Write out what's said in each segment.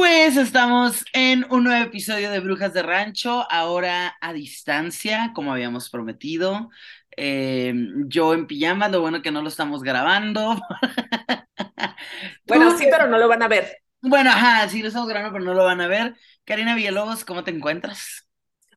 Pues estamos en un nuevo episodio de Brujas de Rancho, ahora a distancia, como habíamos prometido. Eh, yo en pijama, lo bueno que no lo estamos grabando. bueno, sí, pero no lo van a ver. Bueno, ajá, sí lo estamos grabando, pero no lo van a ver. Karina Villalobos, ¿cómo te encuentras?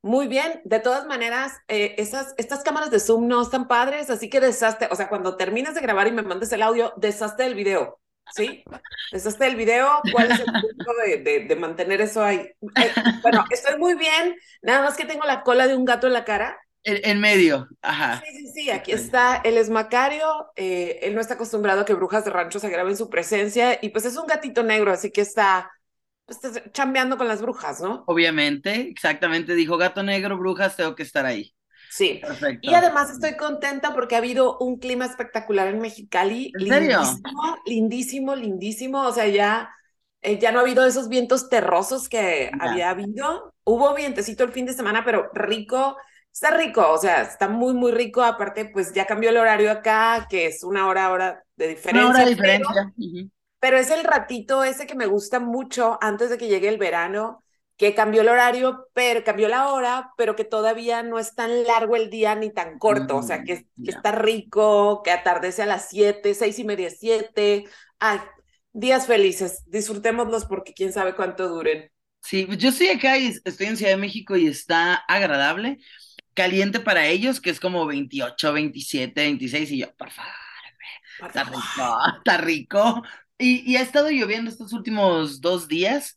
Muy bien, de todas maneras, eh, esas, estas cámaras de Zoom no están padres, así que deshazte, o sea, cuando termines de grabar y me mandes el audio, deshazte el video. ¿Sí? Deshazte el video, ¿cuál es el punto de, de, mantener eso ahí? Eh, bueno, estoy muy bien, nada más que tengo la cola de un gato en la cara. En, medio, ajá. Sí, sí, sí, aquí está, él es Macario, eh, él no está acostumbrado a que brujas de rancho se graben su presencia, y pues es un gatito negro, así que está, pues, está chambeando con las brujas, ¿no? Obviamente, exactamente, dijo gato negro, brujas, tengo que estar ahí. Sí. Perfecto. Y además estoy contenta porque ha habido un clima espectacular en Mexicali. ¿En serio? Lindísimo, lindísimo, lindísimo. O sea, ya, eh, ya no ha habido esos vientos terrosos que había habido. Hubo vientecito el fin de semana, pero rico. Está rico, o sea, está muy, muy rico. Aparte, pues ya cambió el horario acá, que es una hora, hora de diferencia. Una hora de diferencia. pero es el ratito ese que me gusta mucho antes de que llegue el verano que cambió el horario, pero cambió la hora, pero que todavía no es tan largo el día ni tan corto, o sea, mm, que, está rico, que atardece a las 7, seis y media, 7. Ay, días felices, disfrutémoslos porque quién sabe cuánto duren. Sí, yo estoy acá y estoy en Ciudad de México y está agradable, caliente para ellos, que es como 28, 27, 26, y yo, por favor, está rico, está rico. Y, y ha estado lloviendo estos últimos dos días,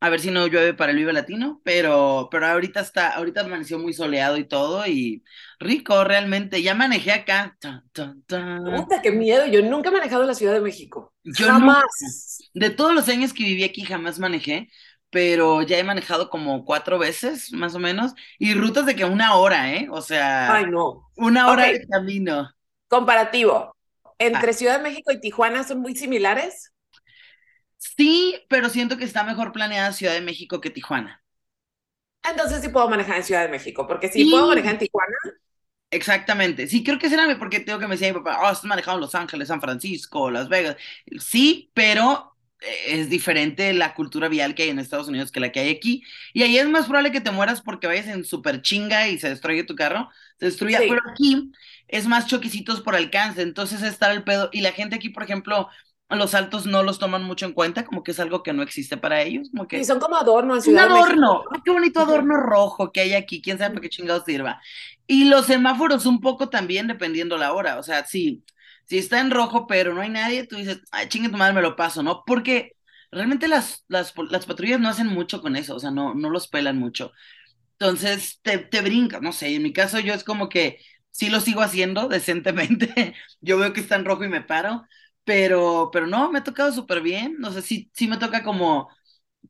a ver si no llueve para el Vive Latino, pero, pero ahorita está, ahorita amaneció muy soleado y todo, y rico realmente. Ya manejé acá. Puta, qué miedo. Yo nunca he manejado en la Ciudad de México. Yo jamás. de todos los años que viví aquí, jamás manejé, pero ya he manejado como cuatro veces, más o menos, y rutas de que una hora, ¿eh? O sea. Ay, no. Una hora de camino. Comparativo. ¿Entre ah. Ciudad de México y Tijuana son muy similares? Sí, pero siento que está mejor planeada Ciudad de México que Tijuana. Entonces sí puedo manejar en Ciudad de México, porque si puedo manejar en Tijuana. Exactamente, sí, creo que será porque tengo que me decía mi papá, oh, estás manejando Los Ángeles, San Francisco, Las Vegas. Sí, pero eh, es diferente la cultura vial que hay en Estados Unidos que la que hay aquí. Y ahí es más probable que te mueras porque vayas en super chinga y se destruye tu carro, se destruye. Pero aquí es más choquecitos por alcance, entonces está el pedo. Y la gente aquí, por ejemplo, los altos no los toman mucho en cuenta, como que es algo que no existe para ellos. Como que... Y son como adornos. Un adorno. qué bonito adorno rojo que hay aquí. Quién sabe para qué chingados sirva. Y los semáforos un poco también, dependiendo la hora. O sea, sí, si está en rojo, pero no hay nadie, tú dices, ay, chingue tu madre, me lo paso, ¿no? Porque realmente las, las, las patrullas no hacen mucho con eso. O sea, no, no los pelan mucho. Entonces, te, te brincas, no sé. En mi caso, yo es como que sí lo sigo haciendo decentemente. yo veo que está en rojo y me paro pero, pero no, me ha tocado súper bien. No sé, sí, sí me toca como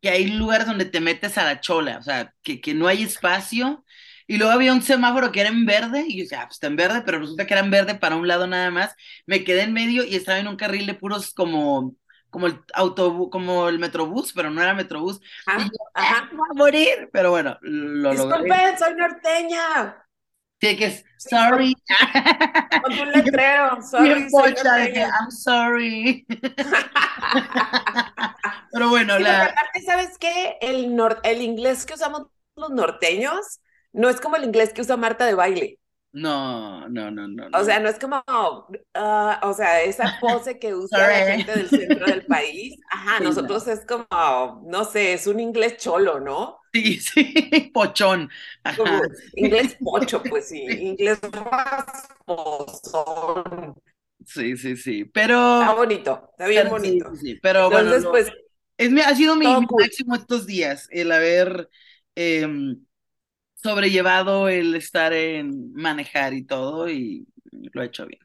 que hay lugares donde te metes a la chola, o sea, que, que no hay espacio. Y luego había un semáforo que era en verde, y yo decía, ah, pues está en verde, pero resulta que era en verde para un lado nada más. Me quedé en medio y estaba en un carril de puros como, como el autobús, como el metrobús, pero no era metrobús. Ah, ajá, a morir, pero bueno, lo Disculpen, soy norteña. Sí, que es sorry. Con un letrero, sorry. pocha de que I'm sorry. Pero bueno, la... aparte, ¿sabes qué? El, nor el inglés que usamos los norteños no es como el inglés que usa Marta de baile. No, no, no, no. O sea, no es como, uh, o sea, esa pose que usa la gente del centro del país. Ajá, nosotros es como, no sé, es un inglés cholo, ¿no? Sí, sí, pochón. inglés pocho, pues sí, inglés rasposón. Sí, sí, sí, pero... Está bonito, está bien bonito. Sí, sí, pero Entonces, bueno, pues... Es, ha sido mi, máximo estos días, el haber em, sobrellevado el estar en manejar y todo, y lo he hecho bien.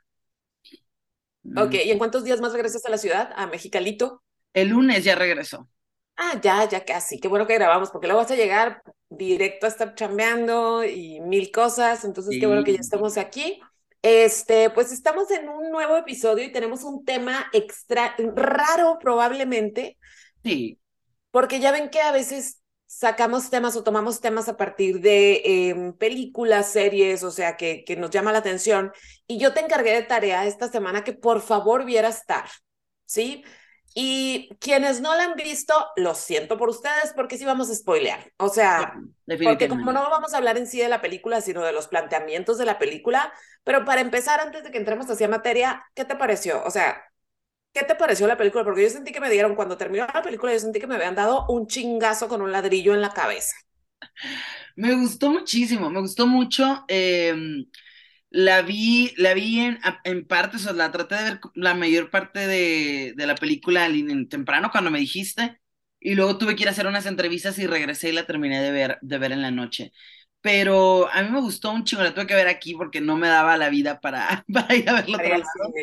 Ok, ¿y en cuántos días más regresas a la ciudad, a Mexicalito? El lunes ya regresó. Ah, ya, ya casi. Qué bueno que grabamos, porque luego vas a llegar directo a estar chambeando y mil cosas. Entonces, qué bueno que ya estamos aquí. Este, pues estamos en un nuevo episodio y tenemos un tema extra, raro probablemente. Sí. Porque ya ven que a veces sacamos temas o tomamos temas a partir de em, películas, series, o sea, que, que nos llama la atención. Y yo te encargué de tarea esta semana que por favor vieras estar, ¿sí? Y quienes no la han visto, lo siento por ustedes porque sí vamos a spoilear. O sea, porque como no vamos a hablar en sí de la película, sino de los planteamientos de la película, pero para empezar, antes de que entremos hacia materia, ¿qué te pareció? O sea, ¿qué te pareció la película? Porque yo sentí que me dieron, cuando terminó la película, yo sentí que me habían dado un chingazo con un ladrillo en la cabeza. Me gustó muchísimo, me gustó mucho. Eh, la vi, la vi en, en parte, o sea, la traté de ver la mayor parte de, de la película en, temprano cuando me dijiste, y luego tuve que ir a hacer unas entrevistas y regresé y la terminé de ver, de ver en la noche. Pero a mí me gustó un chingo, la tuve que ver aquí porque no me daba la vida para, para ir a verla otro lado.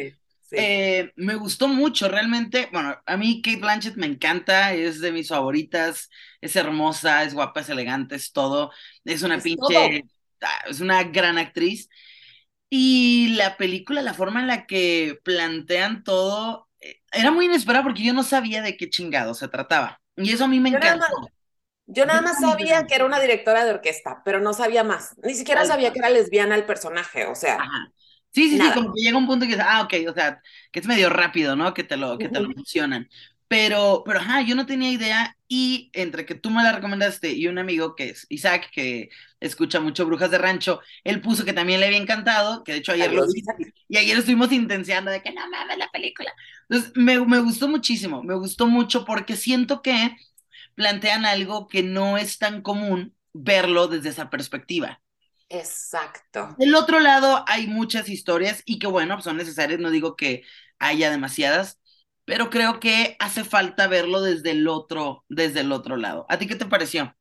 Eh, me gustó mucho, realmente. Bueno, a mí Kate Blanchett me encanta, es de mis favoritas, es hermosa, es guapa, es elegante, es todo. Es una pinche, ah, es una gran actriz. Y la película, la forma en la que plantean todo, eh, era muy inesperada porque yo no sabía de qué chingado se trataba. Y eso a mí me encantó. yo nada más sabía que era una directora de orquesta, pero no sabía más. Ni siquiera sabía que era lesbiana el personaje, o sea. Sí, sí, sí, como que llega un punto que ah, ok, o sea, que es medio rápido, ¿no? Que te lo, que te lo mencionan. Pero, pero, ajá, yo no tenía idea y entre que tú me la recomendaste y un amigo que es Isaac, que escucha mucho Brujas de Rancho, él puso que también le había encantado, que de hecho ayer lo vi, y ayer estuvimos intenciando de que no mames la película. Entonces, me, me gustó muchísimo, me gustó mucho porque siento que plantean algo que no es tan común verlo desde esa perspectiva. Exacto. Del otro lado hay muchas historias y que bueno, son necesarias, no digo que haya demasiadas, pero creo que hace falta verlo desde el otro, desde el otro lado. ¿A ti qué te pareció?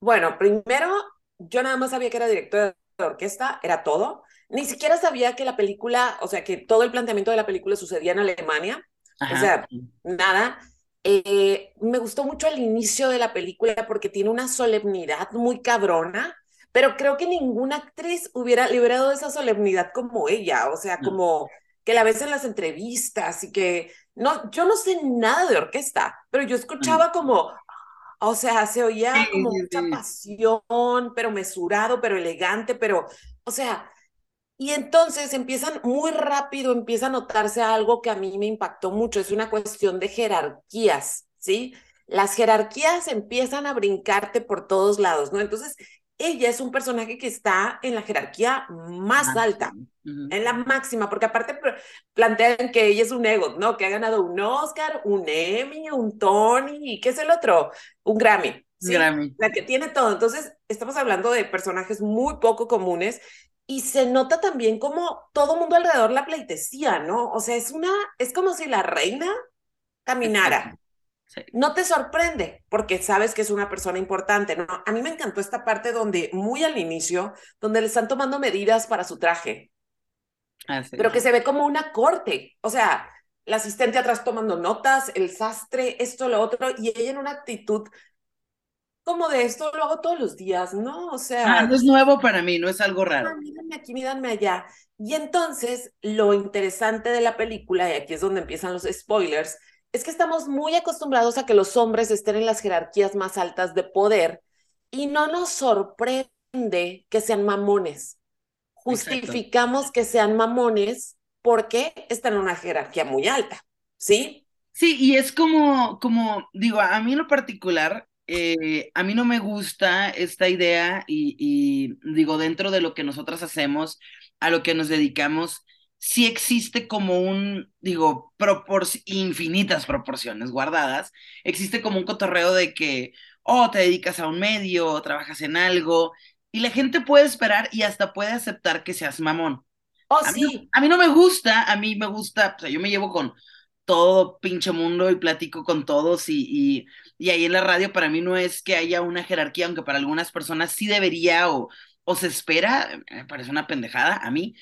Bueno, primero, yo nada más sabía que era director de orquesta, era todo. Ni siquiera sabía que la película, o sea, que todo el planteamiento de la película sucedía en Alemania. O sea, nada. Eh, me gustó mucho el inicio de la película porque tiene una solemnidad muy cabrona, pero creo que ninguna actriz hubiera liberado esa solemnidad como ella, o sea, como que la ves en las entrevistas y que no, yo no sé nada de orquesta, pero yo escuchaba como, o sea, se oía como mucha pasión, pero mesurado, pero elegante, pero, o sea, y entonces empiezan muy rápido, empieza a notarse algo que a mí me impactó mucho, es una cuestión de jerarquías, ¿sí? Las jerarquías empiezan a brincarte por todos lados, ¿no? Entonces, ella es un personaje que está en la jerarquía más alta, en la máxima, porque aparte plantean que ella es un ego, ¿no? Que ha ganado un Oscar, un Emmy, un Tony, ¿y qué es el otro? Un Grammy. ¿sí? Grammy. La que tiene todo. Entonces, estamos hablando de personajes muy poco comunes y se nota también como todo mundo alrededor la pleitesía, ¿no? O sea, es una, es como si la reina caminara. No te sorprende porque sabes que es una persona importante, ¿no? A mí me encantó esta parte donde, muy al inicio, donde le están tomando medidas para su traje, ah, pero que se ve como una corte, o sea, la asistente atrás tomando notas, el sastre, esto, lo otro, y ella en una actitud como de esto lo hago todos los días, ¿no? O sea... Ah, no es nuevo para mí, no es algo raro. Ah, aquí, mírenme allá. Y entonces, lo interesante de la película, y aquí es donde empiezan los spoilers, es que estamos muy acostumbrados a que los hombres estén en las jerarquías más altas de poder y no nos sorprende que sean mamones. Justificamos que sean mamones porque están en una jerarquía muy alta, ¿sí? Sí, y es como, como digo, a mí en lo particular, eh, a mí no me gusta esta idea y, y digo, dentro de lo que nosotros hacemos, a lo que nos dedicamos, sí existe como un, digo, infinitas proporciones guardadas, existe como un cotorreo de que, oh, te dedicas a un medio, trabajas en algo, y la gente puede esperar y hasta puede aceptar que seas mamón. Oh, a sí. Mí, a mí no me gusta, a mí me gusta, o sea, yo me llevo con todo pinche mundo y platico con todos y, y, y ahí en la radio para mí no es que haya una jerarquía, aunque para algunas personas sí debería o, o se espera, me parece una pendejada a mí,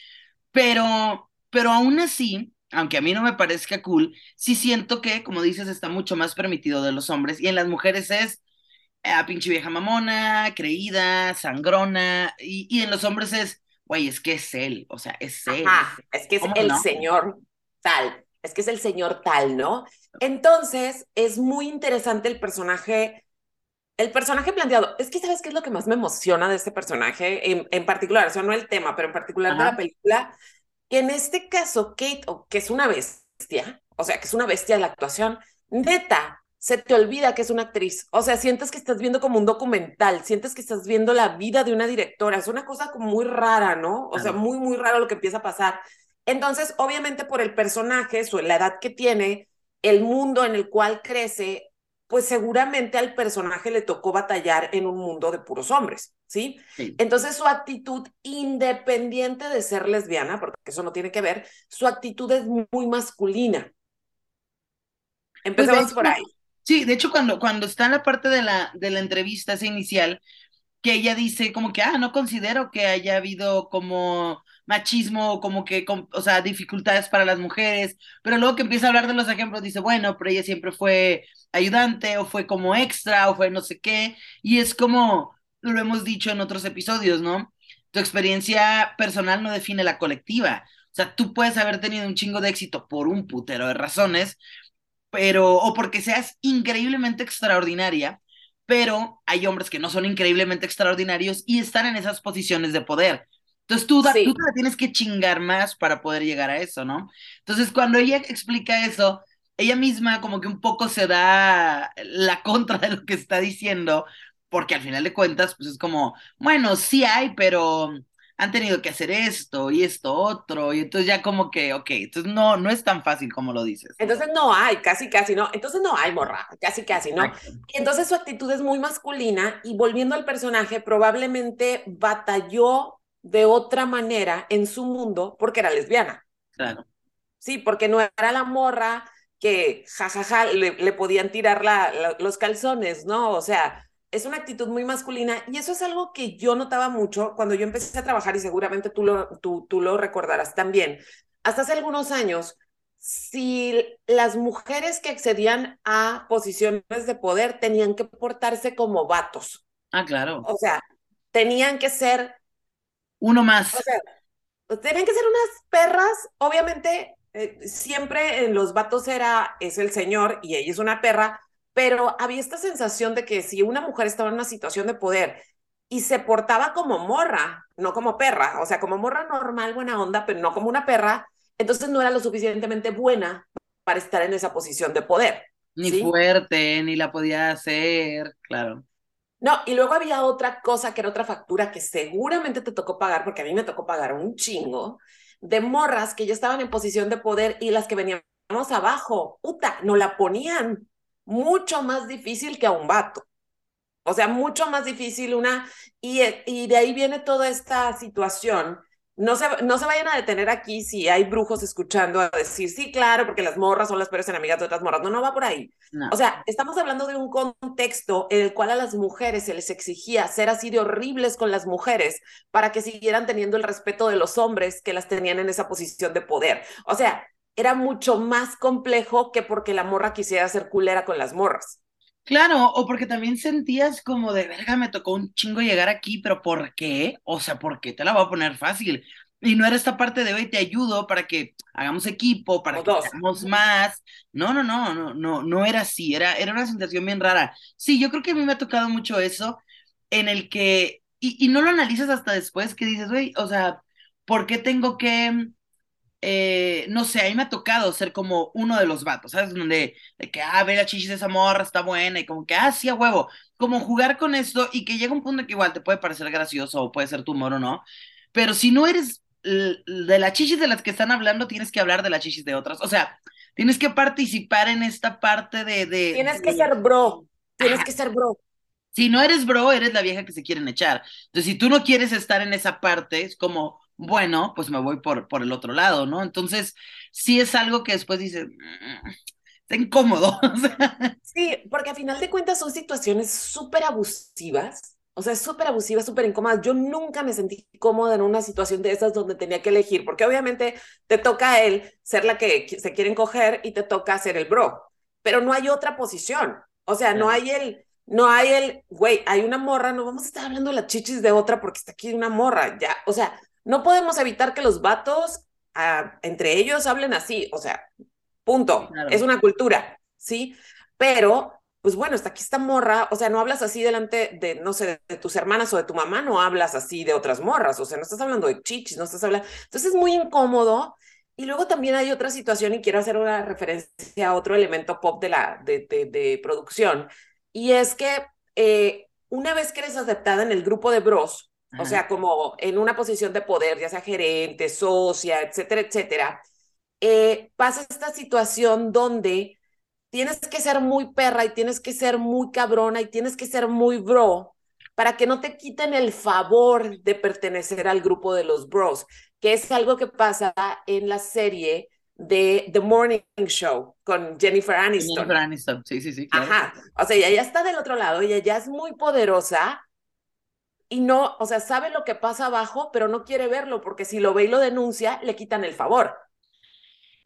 pero pero aún así, aunque a mí no me parezca cool, sí siento que, como dices, está mucho más permitido de los hombres y en las mujeres es a ah, pinche vieja mamona, creída, sangrona, y, en los hombres es, güey, es que es él, o sea, es él. es que es el señor tal, es que es el señor tal, ¿no? Entonces, es muy interesante el personaje, el personaje planteado. Es que, ¿sabes qué es lo que más me emociona de este personaje en, en particular? O sea, no el tema, pero en particular de la película, que en este caso Kate, que es una bestia, o sea, que es una bestia de la actuación, neta, se te olvida que es una actriz. O sea, sientes que estás viendo como un documental, sientes que estás viendo la vida de una directora. Es una cosa como muy rara, ¿no? O sea, muy, muy raro lo que empieza a pasar. Entonces, obviamente por el personaje, su, la edad que tiene, el mundo en el cual crece, pues seguramente al personaje le tocó batallar en un mundo de puros hombres, ¿sí? Entonces su actitud, independiente de ser lesbiana, porque eso no tiene que ver, su actitud es muy masculina. Pues, Empezamos por ahí. Sí, de hecho, cuando, cuando está en la parte de la, de la entrevista, esa inicial, que ella dice como que, ah, no considero que haya habido como machismo, como que, o sea, dificultades para las mujeres, pero luego que empieza a hablar de los ejemplos, dice, bueno, pero ella siempre fue ayudante, o fue como extra, o fue no sé qué, y es como lo hemos dicho en otros episodios, ¿no? Tu experiencia personal no define la colectiva. O sea, tú puedes haber tenido un chingo de éxito por un putero de razones, pero, o porque seas increíblemente extraordinaria, pero hay hombres que no son increíblemente extraordinarios y están en esas posiciones de poder. Entonces tú, tú te la tienes que chingar más para poder llegar a eso, ¿no? Entonces cuando ella explica eso, ella misma como que un poco se da la contra de lo que está diciendo, porque al final de cuentas, pues es como, bueno, sí hay, pero han tenido que hacer esto y esto otro, y entonces ya como que, ok, entonces no, no es tan fácil como lo dices. Entonces no hay, casi, casi no, entonces no hay morra, casi, casi, ¿no? entonces su actitud es muy masculina y volviendo al personaje, probablemente batalló de otra manera en su mundo porque era lesbiana. Claro. Sí, porque no era la morra que jajaja le, le podían tirar la, los calzones, ¿no? O sea, es una actitud muy masculina y eso es algo que yo notaba mucho cuando yo empecé a trabajar y seguramente tú lo, tú, tú lo recordarás también. Hasta hace algunos años, si las mujeres que accedían a posiciones de poder tenían que portarse como vatos. Ah, claro. O sea, tenían que ser... Uno más. O sea, tenían que ser unas perras, obviamente, eh, siempre en los vatos era, es el señor y ella es una perra, pero había esta sensación de que si una mujer estaba en una situación de poder y se portaba como morra, no como perra, o sea, como morra normal, buena onda, pero no como una perra, entonces no era lo suficientemente buena para estar en esa posición de poder. Ni fuerte, ni la podía hacer, claro. No, y luego había otra cosa que era otra factura que seguramente te tocó pagar, porque a mí me tocó pagar un chingo, de morras que ya estaban en posición de poder y las que veníamos abajo, puta, no la ponían mucho más difícil que a un vato. O sea, mucho más difícil una, y, y de ahí viene toda esta situación. No se, no se vayan a detener aquí si hay brujos escuchando a decir, sí, claro, porque las morras son las peores enemigas de otras morras. No, no va por ahí. O sea, estamos hablando de un contexto en el cual a las mujeres se les exigía ser así de horribles con las mujeres para que siguieran teniendo el respeto de los hombres que las tenían en esa posición de poder. O sea, era mucho más complejo que porque la morra quisiera ser culera con las morras. Claro, o porque también sentías como de, verga, me tocó un chingo llegar aquí, pero ¿por qué? O sea, ¿por qué te la voy a poner fácil? Y no era esta parte de, hoy te ayudo para que hagamos equipo, para que hagamos más. No, no, no, no, no, no era así, era, era una sensación bien rara. Sí, yo creo que a mí me ha tocado mucho eso, en el que, y, y no lo analizas hasta después, que dices, güey, o sea, ¿por qué tengo que eh, no sé, a mí me ha tocado ser como uno de los vatos, ¿sabes? Donde, de que, ah, ve la chichis de esa morra, está buena, y como que, ah, sí, a huevo, como jugar con esto y que llega un punto que igual te puede parecer gracioso o puede ser tu humor o no, pero si no eres de las chichis de las que están hablando, tienes que hablar de las chichis de otras, o sea, tienes que participar en esta parte de... de tienes que ser bro, tienes que ser bro. Si no eres bro, eres la vieja que se quieren echar. Entonces, si tú no quieres estar en esa parte, es como, bueno, pues me voy por, por el otro lado, ¿no? Entonces, sí es algo que después dices, mm, está incómodo. sí, porque a final de cuentas son situaciones súper abusivas. O sea, súper abusivas, súper incómodas. Yo nunca me sentí cómoda en una situación de esas donde tenía que elegir, porque obviamente te toca a él ser la que se quieren coger y te toca ser el bro, pero no hay otra posición. O sea, no hay el, no hay el, güey, hay una morra, no vamos a estar hablando de las chichis de otra porque está aquí una morra, ya, o sea, no podemos evitar que los vatos ah, entre ellos hablen así, o sea, punto, es una cultura, ¿sí? Pero, pues bueno, está aquí esta morra, o sea, no hablas así delante de, no sé, de tus hermanas o de tu mamá, no hablas así de otras morras, o sea, no estás hablando de chichis, no estás hablando, entonces es muy incómodo Y luego también hay otra situación, y quiero hacer una referencia a otro elemento pop de, la, de, de, producción, y es que eh, una vez que eres aceptada en el grupo de bros, o sea, como en una posición de poder, ya sea gerente, socia, etcétera, etcétera, eh, pasa esta situación donde tienes que ser muy perra y tienes que ser muy cabrona y tienes que ser muy bro para que no te quiten el favor de pertenecer al grupo de los bros, que es algo que pasa en la serie de The Morning Show con Jennifer Aniston. Jennifer Aniston, sí, sí, sí. Ajá, o sea, ella ya está del otro lado, ella ya es muy poderosa y no, o sea, sabe lo que pasa abajo, pero no quiere verlo porque si lo ve y lo denuncia, le quitan el favor.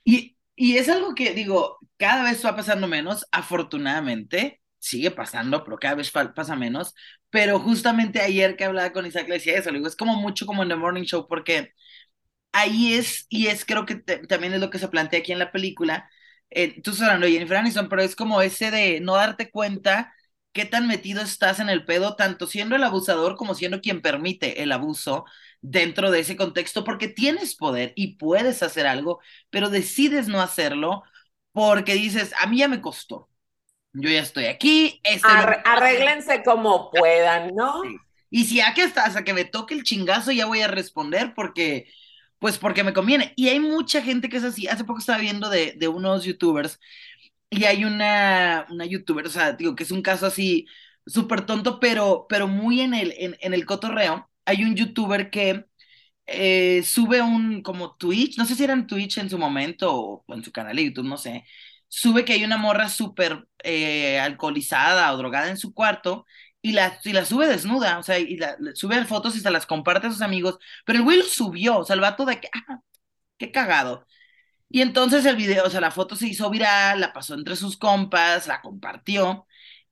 Y, y es algo que digo, cada vez va pasando menos, afortunadamente, sigue pasando, pero cada vez pasa menos. Pero justamente ayer que hablaba con Isaac le decía eso, le digo, es como mucho como en The Morning Show, porque ahí es, y es creo que también es lo que se plantea aquí en la película. Eh, tú estás hablando de Jennifer Aniston, pero es como ese de no darte cuenta qué tan metido estás en el pedo, tanto siendo el abusador como siendo quien permite el abuso dentro de ese contexto, porque tienes poder y puedes hacer algo, pero decides no hacerlo porque dices, a mí ya me costó. Yo ya estoy aquí. Este arréglense como puedan, ¿no? Y si aquí hasta, hasta que me toque el chingazo ya voy a responder porque, pues porque me conviene. Y hay mucha gente que es así. Hace poco estaba viendo de, de unos youtubers y hay una, una youtuber, o sea, digo que es un caso así súper tonto, pero, pero muy en el, en, en el cotorreo. Hay un youtuber que eh, sube un como Twitch, no sé si era en Twitch en su momento o en su canal de YouTube, no sé, sube que hay una morra súper eh, alcoholizada o drogada en su cuarto y la, y la sube desnuda, o sea, y la, sube fotos y se las comparte a sus amigos, pero el güey lo subió, o sea, el vato de que, ah, qué cagado. Y entonces el video, o sea, la foto se hizo viral, la pasó entre sus compas, la compartió.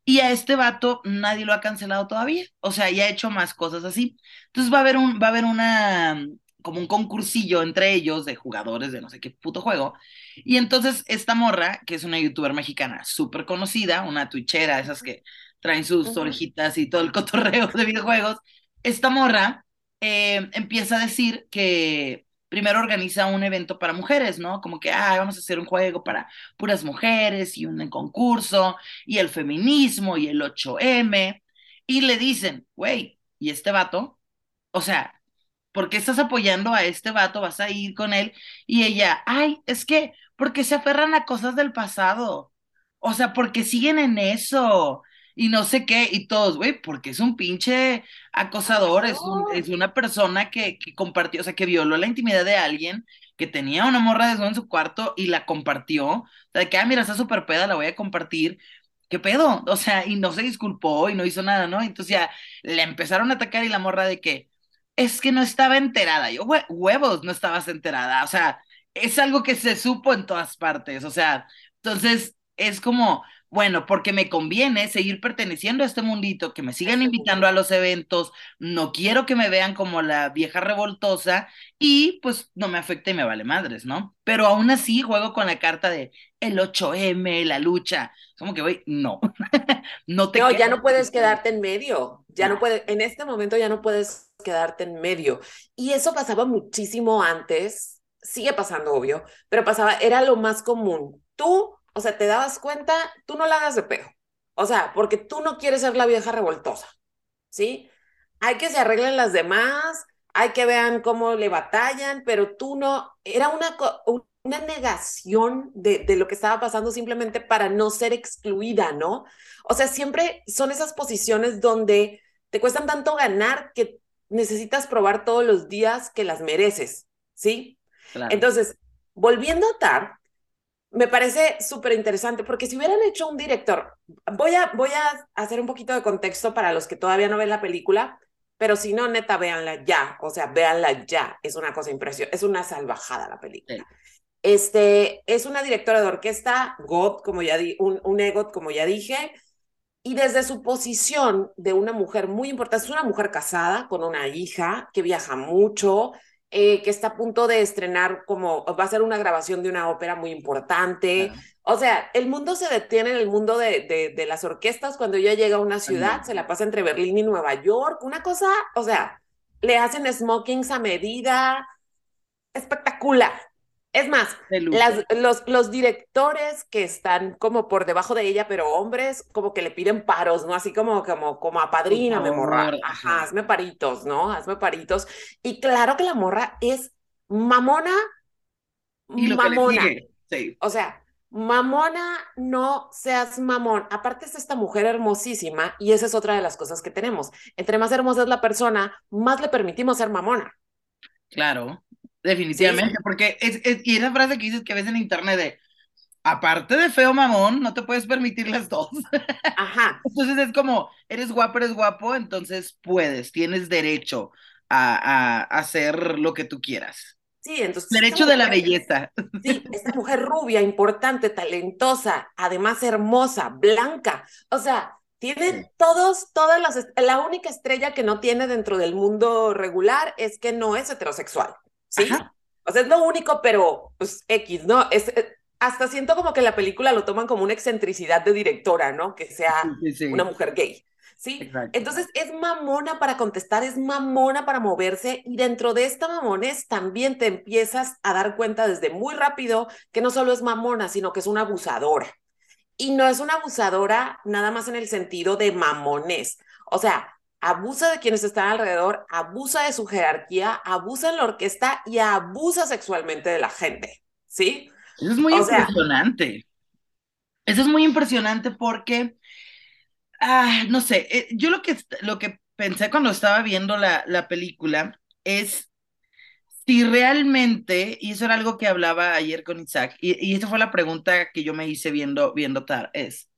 Y a este vato nadie lo ha cancelado todavía. O sea, ya ha hecho más cosas así. Entonces va a haber un, va a haber una, como un concursillo entre ellos de jugadores de no sé qué puto juego. Y entonces esta morra, que es una youtuber mexicana súper conocida, una twitchera, esas que traen sus orejitas y todo el cotorreo de videojuegos, esta morra eh, empieza a decir que primero organiza un evento para mujeres, ¿no? Como que, ah, vamos a hacer un juego para puras mujeres y un concurso y el feminismo y el 8M. Y le dicen, güey, ¿y este vato? O sea, ¿por qué estás apoyando a este vato? Vas a ir con él. Y ella, ay, es que, porque se aferran a cosas del pasado. O sea, porque siguen en eso y no sé qué, y todos, güey, porque es un pinche acosador, es, es una persona que, que, compartió, o sea, que violó la intimidad de alguien, que tenía una morra desnuda en su cuarto y la compartió, o sea, de que, ah, mira, está súper peda, la voy a compartir, ¿qué pedo? O sea, y no se disculpó y no hizo nada, ¿no? Entonces ya le empezaron a atacar y la morra de que, es que no estaba enterada, yo, huevos, no estabas enterada, o sea, es algo que se supo en todas partes, o sea, entonces es como, bueno, porque me conviene seguir perteneciendo a este mundito, que me sigan invitando a los eventos, no quiero que me vean como la vieja revoltosa y pues no me afecte y me vale madres, ¿no? Pero aún así juego con la carta de el 8M, la lucha, como que, güey, no, no te... No, ya no puedes quedarte en medio, ya no puedes, en este momento ya no puedes quedarte en medio. Y eso pasaba muchísimo antes, sigue pasando, obvio, pero pasaba, era lo más común. Tú o sea, te dabas cuenta, tú no la hagas de pedo. O sea, porque tú no quieres ser la vieja revoltosa, ¿sí? Hay que se arreglen las demás, hay que vean cómo le batallan, pero tú no, era una, una negación de, de lo que estaba pasando simplemente para no ser excluida, ¿no? O sea, siempre son esas posiciones donde te cuestan tanto ganar que necesitas probar todos los días que las mereces, ¿sí? Entonces, volviendo a TAR, me parece súper interesante porque si hubieran hecho un director, voy a, voy a hacer un poquito de contexto para los que todavía no ven la película, pero si no, neta, véanla ya, o sea, véanla ya, es una cosa impresionante, es una salvajada la película. Este, es una directora de orquesta, God, como ya di, un, un EGOT, como ya dije, y desde su posición de una mujer muy importante, es una mujer casada con una hija que viaja mucho, eh, que está a punto de estrenar como va a ser una grabación de una ópera muy importante. O sea, el mundo se detiene en el mundo de, de, las orquestas cuando ella llega a una ciudad, se la pasa entre Berlín y Nueva York, una cosa, o sea, le hacen smokings a medida, espectacular. Es más, las, los, los directores que están como por debajo de ella, pero hombres, como que le piden paros, ¿no? Así como, como, como a padrina, me morra. Ajá, hazme paritos, ¿no? Hazme paritos. Y claro que la morra es mamona, mamona. Sí. O sea, mamona, no seas mamón. Aparte es esta mujer hermosísima y esa es otra de las cosas que tenemos. Entre más hermosa es la persona, más le permitimos ser mamona. Claro. Definitivamente, porque es, es, y esa frase que dices que ves en internet de aparte de feo mamón, no te puedes permitir las dos. Ajá. entonces es como, eres guapo, eres guapo, entonces puedes, tienes derecho a, a, hacer lo que tú quieras. Sí, entonces. Derecho de la belleza. Sí, esta mujer rubia, importante, talentosa, además hermosa, blanca. O sea, tiene todos, todas las. La única estrella que no tiene dentro del mundo regular es que no es heterosexual. ¿Sí? O sea, es lo único, pero pues X, ¿no? Es, eh, hasta siento como que la película lo toman como una excentricidad de directora, ¿no? Que sea una mujer gay. ¿Sí? Entonces es mamona para contestar, es mamona para moverse y dentro de esta mamones también te empiezas a dar cuenta desde muy rápido que no solo es mamona, sino que es una abusadora. Y no es una abusadora nada más en el sentido de mamones. O sea, abusa de quienes están alrededor, abusa de su jerarquía, abusa en la orquesta y abusa sexualmente de la gente, ¿sí? Eso es muy impresionante. Eso es muy impresionante porque, ah, no sé, eh, yo lo que, lo que pensé cuando estaba viendo la, la película es si realmente, y eso era algo que hablaba ayer con Isaac, y, y esa fue la pregunta que yo me hice viendo, viendo Tar, es,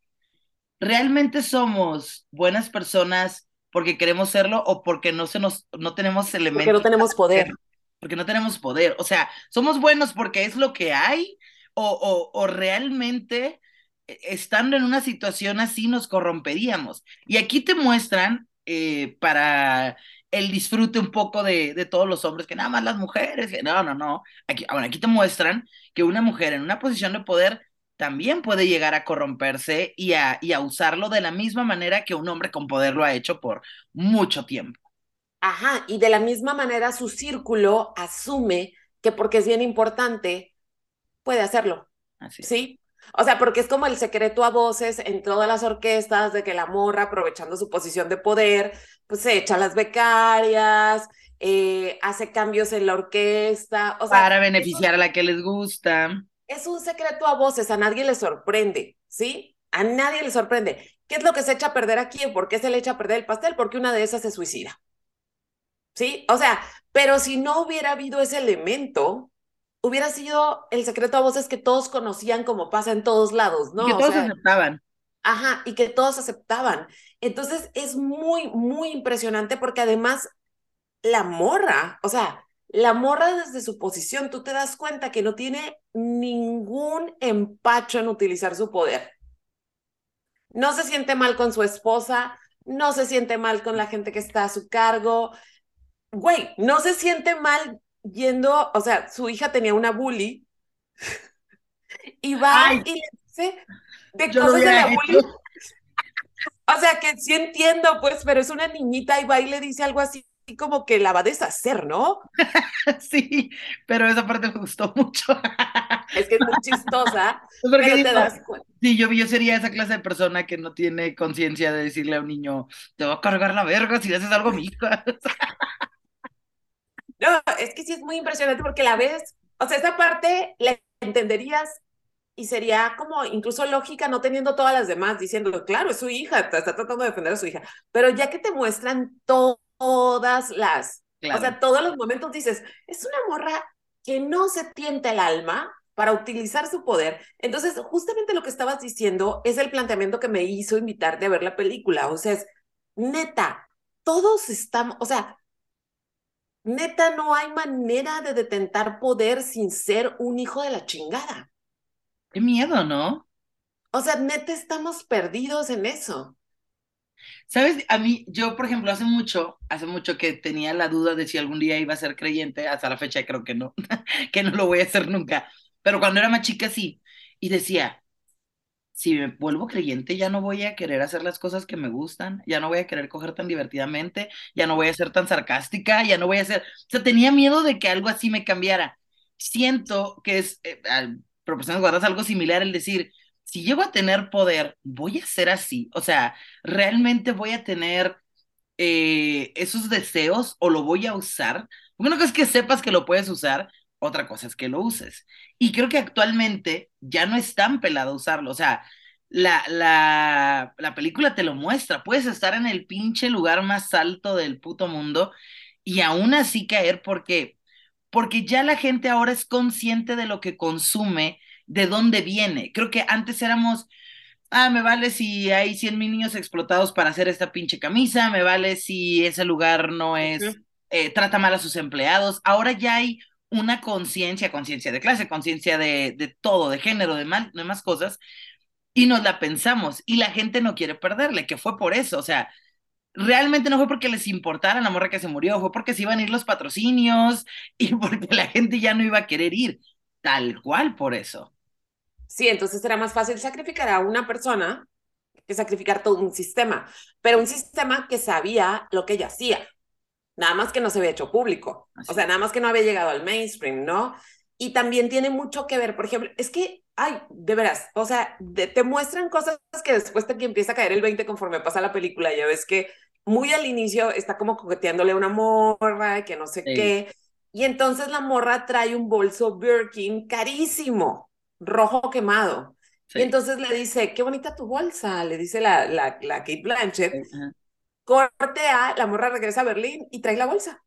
¿realmente somos buenas personas porque queremos serlo o porque no se nos, no tenemos elementos. Porque no tenemos poder. Porque no tenemos poder. O sea, somos buenos porque es lo que hay o, o, o realmente eh, estando en una situación así nos corromperíamos. Y aquí te muestran eh, para el disfrute un poco de, de, todos los hombres, que nada más las mujeres, que no, no, no. Aquí, bueno, aquí te muestran que una mujer en una posición de poder también puede llegar a corromperse y a, y a usarlo de la misma manera que un hombre con poder lo ha hecho por mucho tiempo. Ajá, y de la misma manera su círculo asume que porque es bien importante, puede hacerlo. Así ¿Sí? O sea, porque es como el secreto a voces en todas las orquestas de que la morra, aprovechando su posición de poder, pues se echa las becarias, eh, hace cambios en la orquesta. O sea, Para beneficiar a la que les gusta es un secreto a voces, a nadie le sorprende, ¿sí? A nadie le sorprende. ¿Qué es lo que se echa a perder aquí? ¿Por qué se le echa a perder el pastel? Porque una de esas se suicida. ¿Sí? O sea, pero si no hubiera habido ese elemento, hubiera sido el secreto a voces que todos conocían como pasa en todos lados, ¿no? Y que todos aceptaban. Ajá, y que todos aceptaban. Entonces es muy, muy impresionante porque además la morra, o sea, la morra desde su posición, tú te das cuenta que no tiene ningún empacho en utilizar su poder. No se siente mal con su esposa, no se siente mal con la gente que está a su cargo. Güey, no se siente mal yendo, o sea, su hija tenía una bully y va y le dice de cosas de la bully. O sea, que sí entiendo, pues, pero es una niñita y va y le dice algo así como que la va a deshacer, ¿no? sí, pero esa parte me gustó mucho. es que es muy chistosa, pero te das cuenta. Sí, yo, yo sería esa clase de persona que no tiene conciencia de decirle a un niño, te va a cargar la verga si haces algo a mi hija. no, es que sí es muy impresionante porque la ves, o sea, esa parte la entenderías y sería como incluso lógica no teniendo todas las demás diciendo, claro, es su hija, está tratando de defender a su hija, pero ya que te muestran todo todas las, o sea, todos los momentos dices, es una morra que no se tienta el alma para utilizar su poder. Entonces, justamente lo que estabas diciendo es el planteamiento que me hizo invitarte a ver la película. O sea, es neta, todos estamos, o sea, neta, no hay manera de detentar poder sin ser un hijo de la chingada. Qué miedo, ¿no? O sea, neta, estamos perdidos en eso. Sabes, a mí, yo, por ejemplo, hace mucho, hace mucho que tenía la duda de si algún día iba a ser creyente, hasta la fecha creo que no, que no lo voy a hacer nunca, pero cuando era más chica sí, y decía, si me vuelvo creyente, ya no voy a querer hacer las cosas que me gustan, ya no voy a querer coger tan divertidamente, ya no voy a ser tan sarcástica, ya no voy a ser, o sea, tenía miedo de que algo así me cambiara. siento que es, eh, proporciones guardadas, algo similar el decir, si llego a tener poder, voy a ser así. O sea, realmente voy a tener eh, esos deseos o lo voy a usar. Una cosa es que sepas que lo puedes usar, otra cosa es que lo uses. Y creo que actualmente ya no es tan pelado usarlo. O sea, la, la, la película te lo muestra. Puedes estar en el pinche lugar más alto del puto mundo y aún así caer porque, porque ya la gente ahora es consciente de lo que consume, de dónde viene. Creo que antes éramos, ah, me vale si hay 100 mil niños explotados para hacer esta pinche camisa, me vale si ese lugar no es, eh, trata mal a sus empleados. Ahora ya hay una conciencia, conciencia de clase, conciencia de, de, todo, de género, de, mal, de más cosas, y nos la pensamos, y la gente no quiere perderle, que fue por eso, o sea, realmente no fue porque les importara la morra que se murió, fue porque se iban a ir los patrocinios y porque la gente ya no iba a querer ir, tal cual por eso. Sí, entonces era más fácil sacrificar a una persona que sacrificar todo un sistema, pero un sistema que sabía lo que ella hacía, nada más que no se había hecho público, o sea, nada más que no había llegado al mainstream, ¿no? Y también tiene mucho que ver, por ejemplo, es que, ay, de veras, o sea, te muestran cosas que después te que empieza a caer el 20 conforme pasa la película, ya ves que muy al inicio está como coqueteándole a una morra, que no sé qué, y entonces la morra trae un bolso Birkin carísimo, rojo quemado. Y entonces le dice, qué bonita tu bolsa, le dice la, la, la Kate Blanchett. Corte a, la morra regresa a Berlín y trae la bolsa.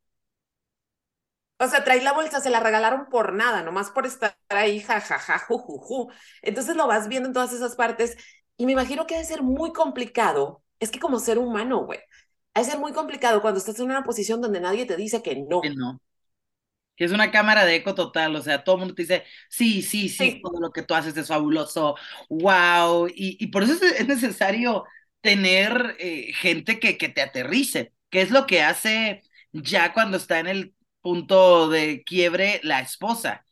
O sea, trae la bolsa, se la regalaron por nada, nomás por estar ahí, jajaja, jujuju. Entonces lo vas viendo en todas esas partes y me imagino que debe ser muy complicado. Es que como ser humano, güey, debe ser muy complicado cuando estás en una posición donde nadie te dice que no. Que no. Que es una cámara de eco total, o sea, todo el mundo te dice, sí, sí, sí, todo lo que tú haces es fabuloso, wow. Y, y por eso es, necesario tener eh, gente que, que te aterrice, que es lo que hace ya cuando está en el punto de quiebre la esposa.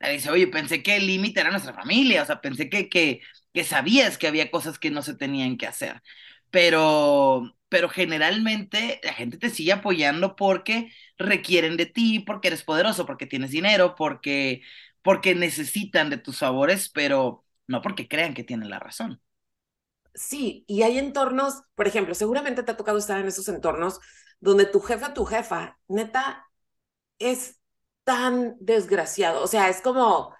Le dice, oye, pensé que el límite era nuestra familia, o sea, pensé que, que, que sabías que había cosas que no se tenían que hacer. Pero, pero generalmente la gente te sigue apoyando porque requieren de ti, porque eres poderoso, porque tienes dinero, porque, porque necesitan de tus favores, pero no porque crean que tienen la razón. Sí, y hay entornos, por ejemplo, seguramente te ha tocado estar en esos entornos donde tu jefa, tu jefa, neta, es tan desgraciado. O sea, es como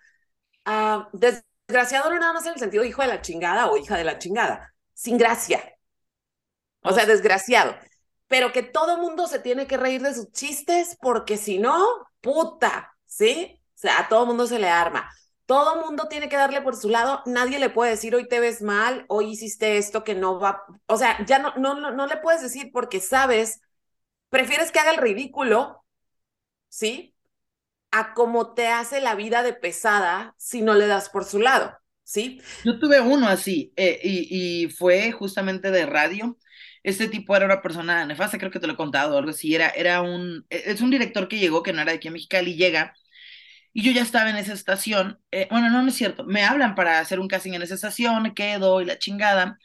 uh, desgraciado no nada más en el sentido hijo de la chingada o hija de la chingada, sin gracia. O sea, desgraciado. Pero que todo mundo se tiene que reír de sus chistes porque si no, puta, ¿sí? O sea, a todo mundo se le arma. Todo mundo tiene que darle por su lado. Nadie le puede decir, hoy te ves mal, hoy hiciste esto que no va. O sea, ya no, no, no, no le puedes decir porque sabes, prefieres que haga el ridículo ¿sí? A cómo te hace la vida de pesada si no le das por su lado, ¿sí? Yo tuve uno así, eh, y, y, fue justamente de radio. Este tipo era una persona nefasta, creo que te lo he contado, algo así. Era, era un, e, es un director que llegó, que no era de aquí a Mexicali, llega, y yo ya estaba en esa estación. Eh, bueno, no, no es cierto. Me hablan para hacer un casting en esa estación, quedo y la chingada.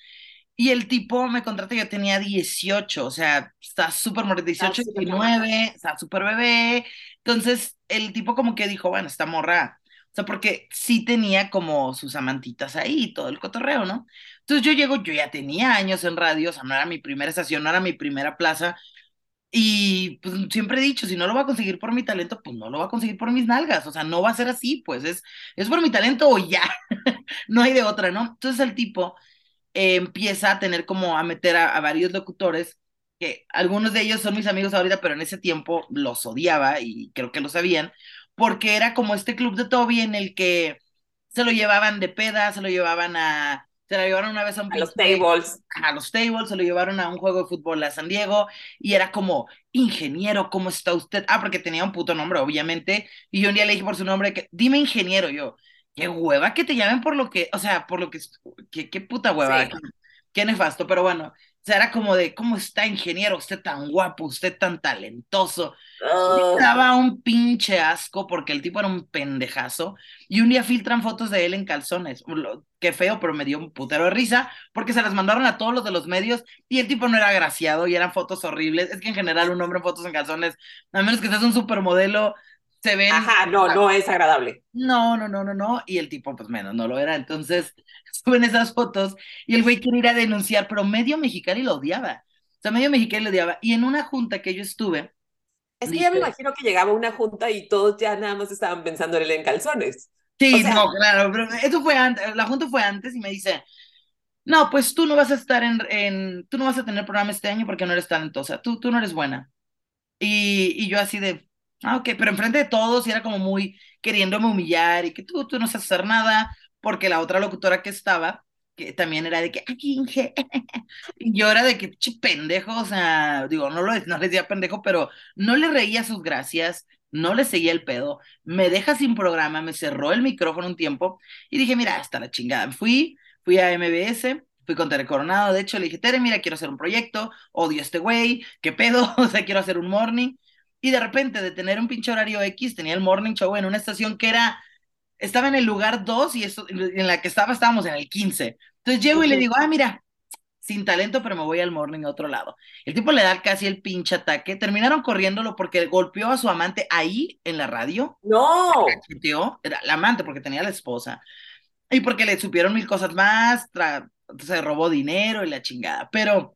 Y el tipo me contrató, yo tenía 18, o sea, está súper moreno, 18, 19, está súper bebé. Entonces, el tipo como que dijo, bueno, está morra. O sea, porque sí tenía como sus amantitas ahí, todo el cotorreo, ¿no? Entonces yo llego, yo ya tenía años en radio, o sea, no era mi primera estación, no era mi primera plaza. Y pues siempre he dicho, si no lo va a conseguir por mi talento, pues no lo va a conseguir por mis nalgas. O sea, no va a ser así, pues es, es por mi talento o ya. no hay de otra, ¿no? Entonces el tipo empieza a tener como a meter a, varios locutores, que algunos de ellos son mis amigos ahorita, pero en ese tiempo los odiaba y creo que lo sabían, porque era como este club de Toby en el que se lo llevaban de peda, se lo llevaban a... Se lo llevaron una vez a, un a los tables. A los tables, se lo llevaron a un juego de fútbol a San Diego y era como, ingeniero, ¿cómo está usted? Ah, porque tenía un puto nombre, obviamente. Y yo un día le dije por su nombre, que, dime ingeniero, yo, qué hueva que te llamen por lo que, o sea, por lo que, qué, qué puta hueva, qué, nefasto, pero bueno, era como de, ¿cómo está ingeniero? Usted tan guapo, usted tan talentoso. Uh. Daba un pinche asco porque el tipo era un pendejazo. Y un día filtran fotos de él en calzones. Qué feo, pero me dio un putero de risa porque se las mandaron a todos los de los medios y el tipo no era agraciado y eran fotos horribles. Es que en general un hombre en fotos en calzones, a menos que seas un supermodelo, se ven. Ajá, no, no es agradable. No, no, no, no, no. Y el tipo, pues menos, no lo era. Entonces suben esas fotos y el güey quiere ir a denunciar, pero medio mexicano y lo odiaba. O sea, medio mexicano lo odiaba. Y en una junta que yo estuve. Es que ya me imagino que llegaba una junta y todos ya nada más estaban pensando en él en calzones. Sí, no, claro, pero eso fue antes, la junta fue antes y me dice, no, pues tú no vas a estar en, en, tú no vas a tener programa este año porque no eres talentosa, tú, tú no eres buena. Y, y yo así de, ah, ok, pero enfrente de todos y era como muy queriéndome humillar y que tú, tú no sabes hacer nada, porque la otra locutora que estaba, que también era de que, aquí, y yo era de que, che, pendejo, o sea, digo, no, lo, no le decía pendejo, pero no le reía sus gracias, no le seguía el pedo, me deja sin programa, me cerró el micrófono un tiempo y dije, mira, hasta la chingada. Fui, fui a MBS, fui con Tere Coronado, de hecho le dije, Tere, mira, quiero hacer un proyecto, odio este güey, qué pedo, o sea, quiero hacer un morning. Y de repente, de tener un pinche horario X, tenía el morning show en una estación que era, estaba en el lugar 2 y eso, en la que estaba, estábamos en el 15. Entonces llego y le digo, ah, mira, sin talento, pero me voy al morning a otro lado. El tipo le da casi el pinche ataque. Terminaron corriéndolo porque golpeó a su amante ahí en la radio. No. Era la amante porque tenía la esposa. Y porque le supieron mil cosas más, se robó dinero y la chingada. Pero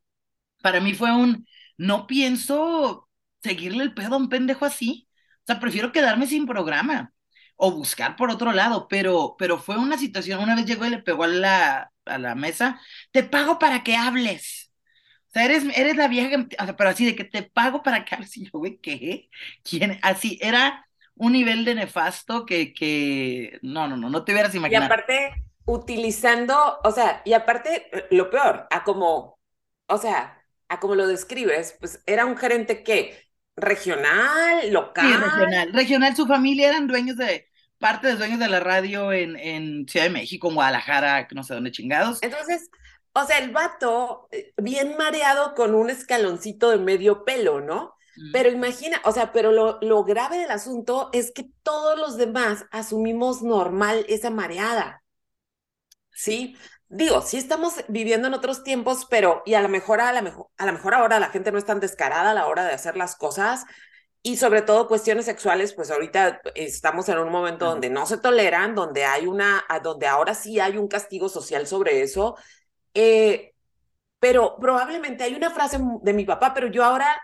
para mí fue un, no pienso seguirle el pedo a un pendejo así. O sea, prefiero quedarme sin programa o buscar por otro lado, pero, pero fue una situación, una vez llegó y le pegó a la, a la mesa, te pago para que hables. O sea, eres, eres la vieja, que, o sea, pero así de que te pago para que hables. Y yo, güey, ¿qué? ¿Quién? Así, era un nivel de nefasto que, que, no, no, no, no te hubieras imaginado. Y aparte, utilizando, o sea, y aparte, lo peor, a como, o sea, a como lo describes, pues era un gerente que regional, local. Sí, regional. Regional, su familia eran dueños de, parte de dueños de la radio en, en Ciudad de México, en Guadalajara, no sé dónde chingados. Entonces, o sea, el vato, eh, bien mareado con un escaloncito de medio pelo, ¿no? Mm. Pero imagina, o sea, pero lo, lo grave del asunto es que todos los demás asumimos normal esa mareada. ¿Sí? Digo, sí estamos viviendo en otros tiempos, pero y a lo mejor a la mejor a lo mejor ahora la gente no es tan descarada a la hora de hacer las cosas, y sobre todo cuestiones sexuales, pues ahorita estamos en un momento donde no se toleran, donde hay una, donde ahora sí hay un castigo social sobre eso. Eh, pero probablemente hay una frase de mi papá, pero yo ahora,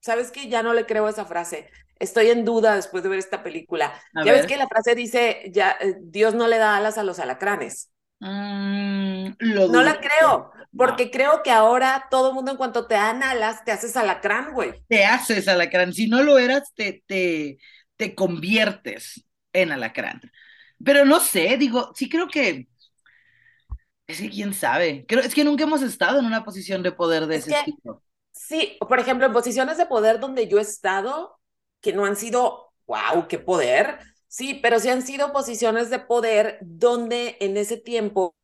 ¿sabes qué? Ya no le creo esa frase. Estoy en duda después de ver esta película. ya ves que la frase dice, ya, eh, Dios no le da alas a los alacranes. Mm, no la creo, porque creo que ahora todo el mundo en cuanto te dan alas, te haces alacrán, güey. Te haces alacrán. Si no lo eras, te, te, te conviertes en alacrán. Pero no sé, digo, sí creo que. Es que quién sabe. Creo, es que nunca hemos estado en una posición de poder de ese tipo. Sí, por ejemplo, en posiciones de poder donde yo he estado, que no han sido, wow, qué poder Sí, pero sí han sido posiciones de poder donde en ese tiempo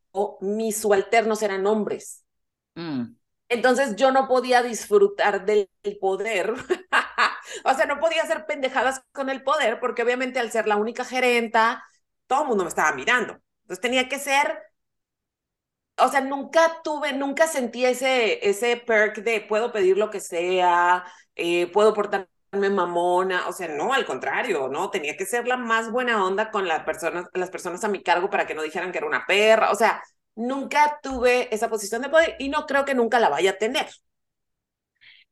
mis subalternos eran hombres. Mm. Entonces yo no podía disfrutar del poder. o sea, no podía hacer pendejadas con el poder porque obviamente al ser la única gerenta, todo el mundo me estaba mirando. Entonces tenía que ser, o sea, nunca tuve, nunca sentí ese, ese perk de puedo pedir lo que sea, eh, puedo portar mamona, o sea, no, al contrario, ¿no? Tenía que ser la más buena onda con las personas, las personas a mi cargo para que no dijeran que era una perra, o sea, nunca tuve esa posición de poder y no creo que nunca la vaya a tener.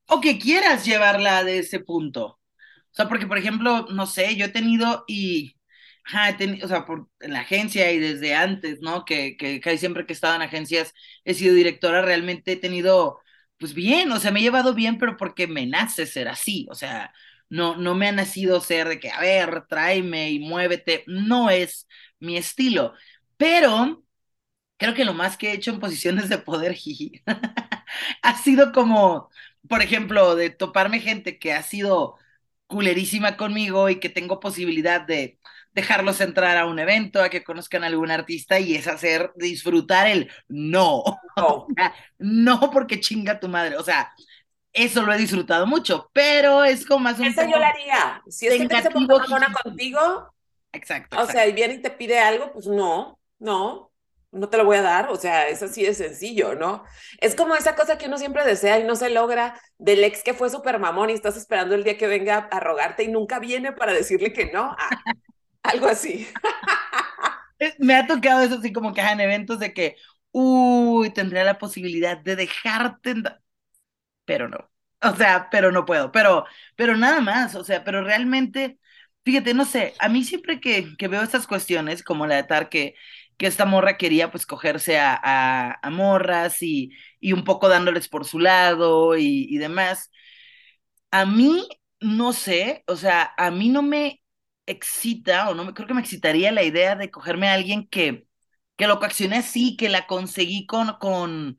O que quieras llevarla de ese punto. O sea, porque, por ejemplo, no sé, yo he tenido y, ajá, he tenido, o sea, por, en la agencia y desde antes, ¿no? Que, que casi siempre que he estado en agencias he sido directora, realmente he tenido pues bien, o sea, me he llevado bien, pero porque me nace ser así, o sea, no, no me ha nacido ser de que, a ver, tráeme y muévete, no es mi estilo, pero creo que lo más que he hecho en posiciones de poder, ha sido como, por ejemplo, de toparme gente que ha sido culerísima conmigo y que tengo posibilidad de dejarlos entrar a un evento, a que conozcan a algún artista y es hacer disfrutar el no. No, porque chinga tu madre. O sea, eso lo he disfrutado mucho, pero es como más un. Eso yo lo haría. Si es que te contigo. Exacto. O sea, y viene y te pide algo, pues no, no, no te lo voy a dar, o sea, es así de sencillo, ¿no? Es como esa cosa que uno siempre desea y no se logra del ex que fue súper mamón y estás esperando el día que venga a rogarte y nunca viene para decirle que no, ah, algo así. Me ha tocado eso así como que en eventos de que, uy, tendría la posibilidad de dejarte, pero no, o sea, pero no puedo, pero, pero nada más, o sea, pero realmente, fíjate, no sé, a mí siempre que, que veo estas cuestiones, como la de Tar, que que esta morra quería pues cogerse a, a, morras y, y, un poco dándoles por su lado y, y, demás. A mí, no sé, o sea, a mí no me excita o no me creo que me excitaría la idea de cogerme a alguien que, que lo coaccioné así, que la conseguí con, con,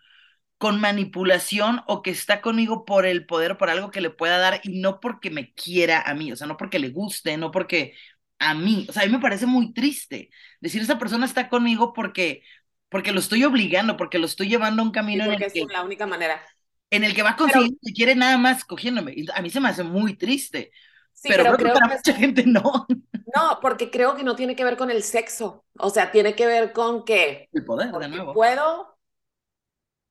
con manipulación o que está conmigo por el poder, por algo que le pueda dar y no porque me quiera a mí, o sea, no porque le guste, no porque a mí, o sea, a mí me parece muy triste decir esa persona está conmigo porque, porque lo estoy obligando, porque lo estoy llevando a un camino en el es que... la única manera. En el que va a conseguir si quiere nada más cogiéndome. A mí se me hace muy triste. Pero, creo, que para mucha gente no. No, porque creo que no tiene que ver con el sexo. O sea, tiene que ver con que... El poder, de nuevo. Puedo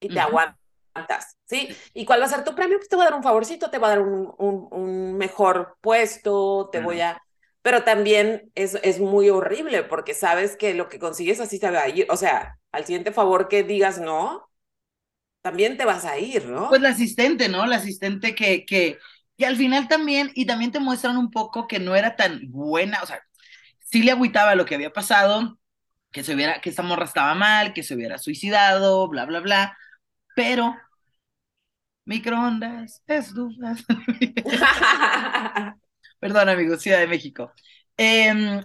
y te aguantas. ¿Sí? ¿Y cuál va a ser tu premio? Pues te voy a dar un favorcito, te voy a dar un, un, un mejor puesto, te voy a pero también es, es muy horrible porque sabes que lo que consigues así te va a ir, o sea, al siguiente favor que digas no, también te vas a ir, ¿no? Pues la asistente, ¿no? La asistente que, que, que al final también, y también te muestran un poco que no era tan buena, o sea, sí le agüitaba lo que había pasado, que se hubiera, que esta morra estaba mal, que se hubiera suicidado, bla, bla, bla, pero microondas, estufas. Perdón, amigos, Ciudad de México. Em,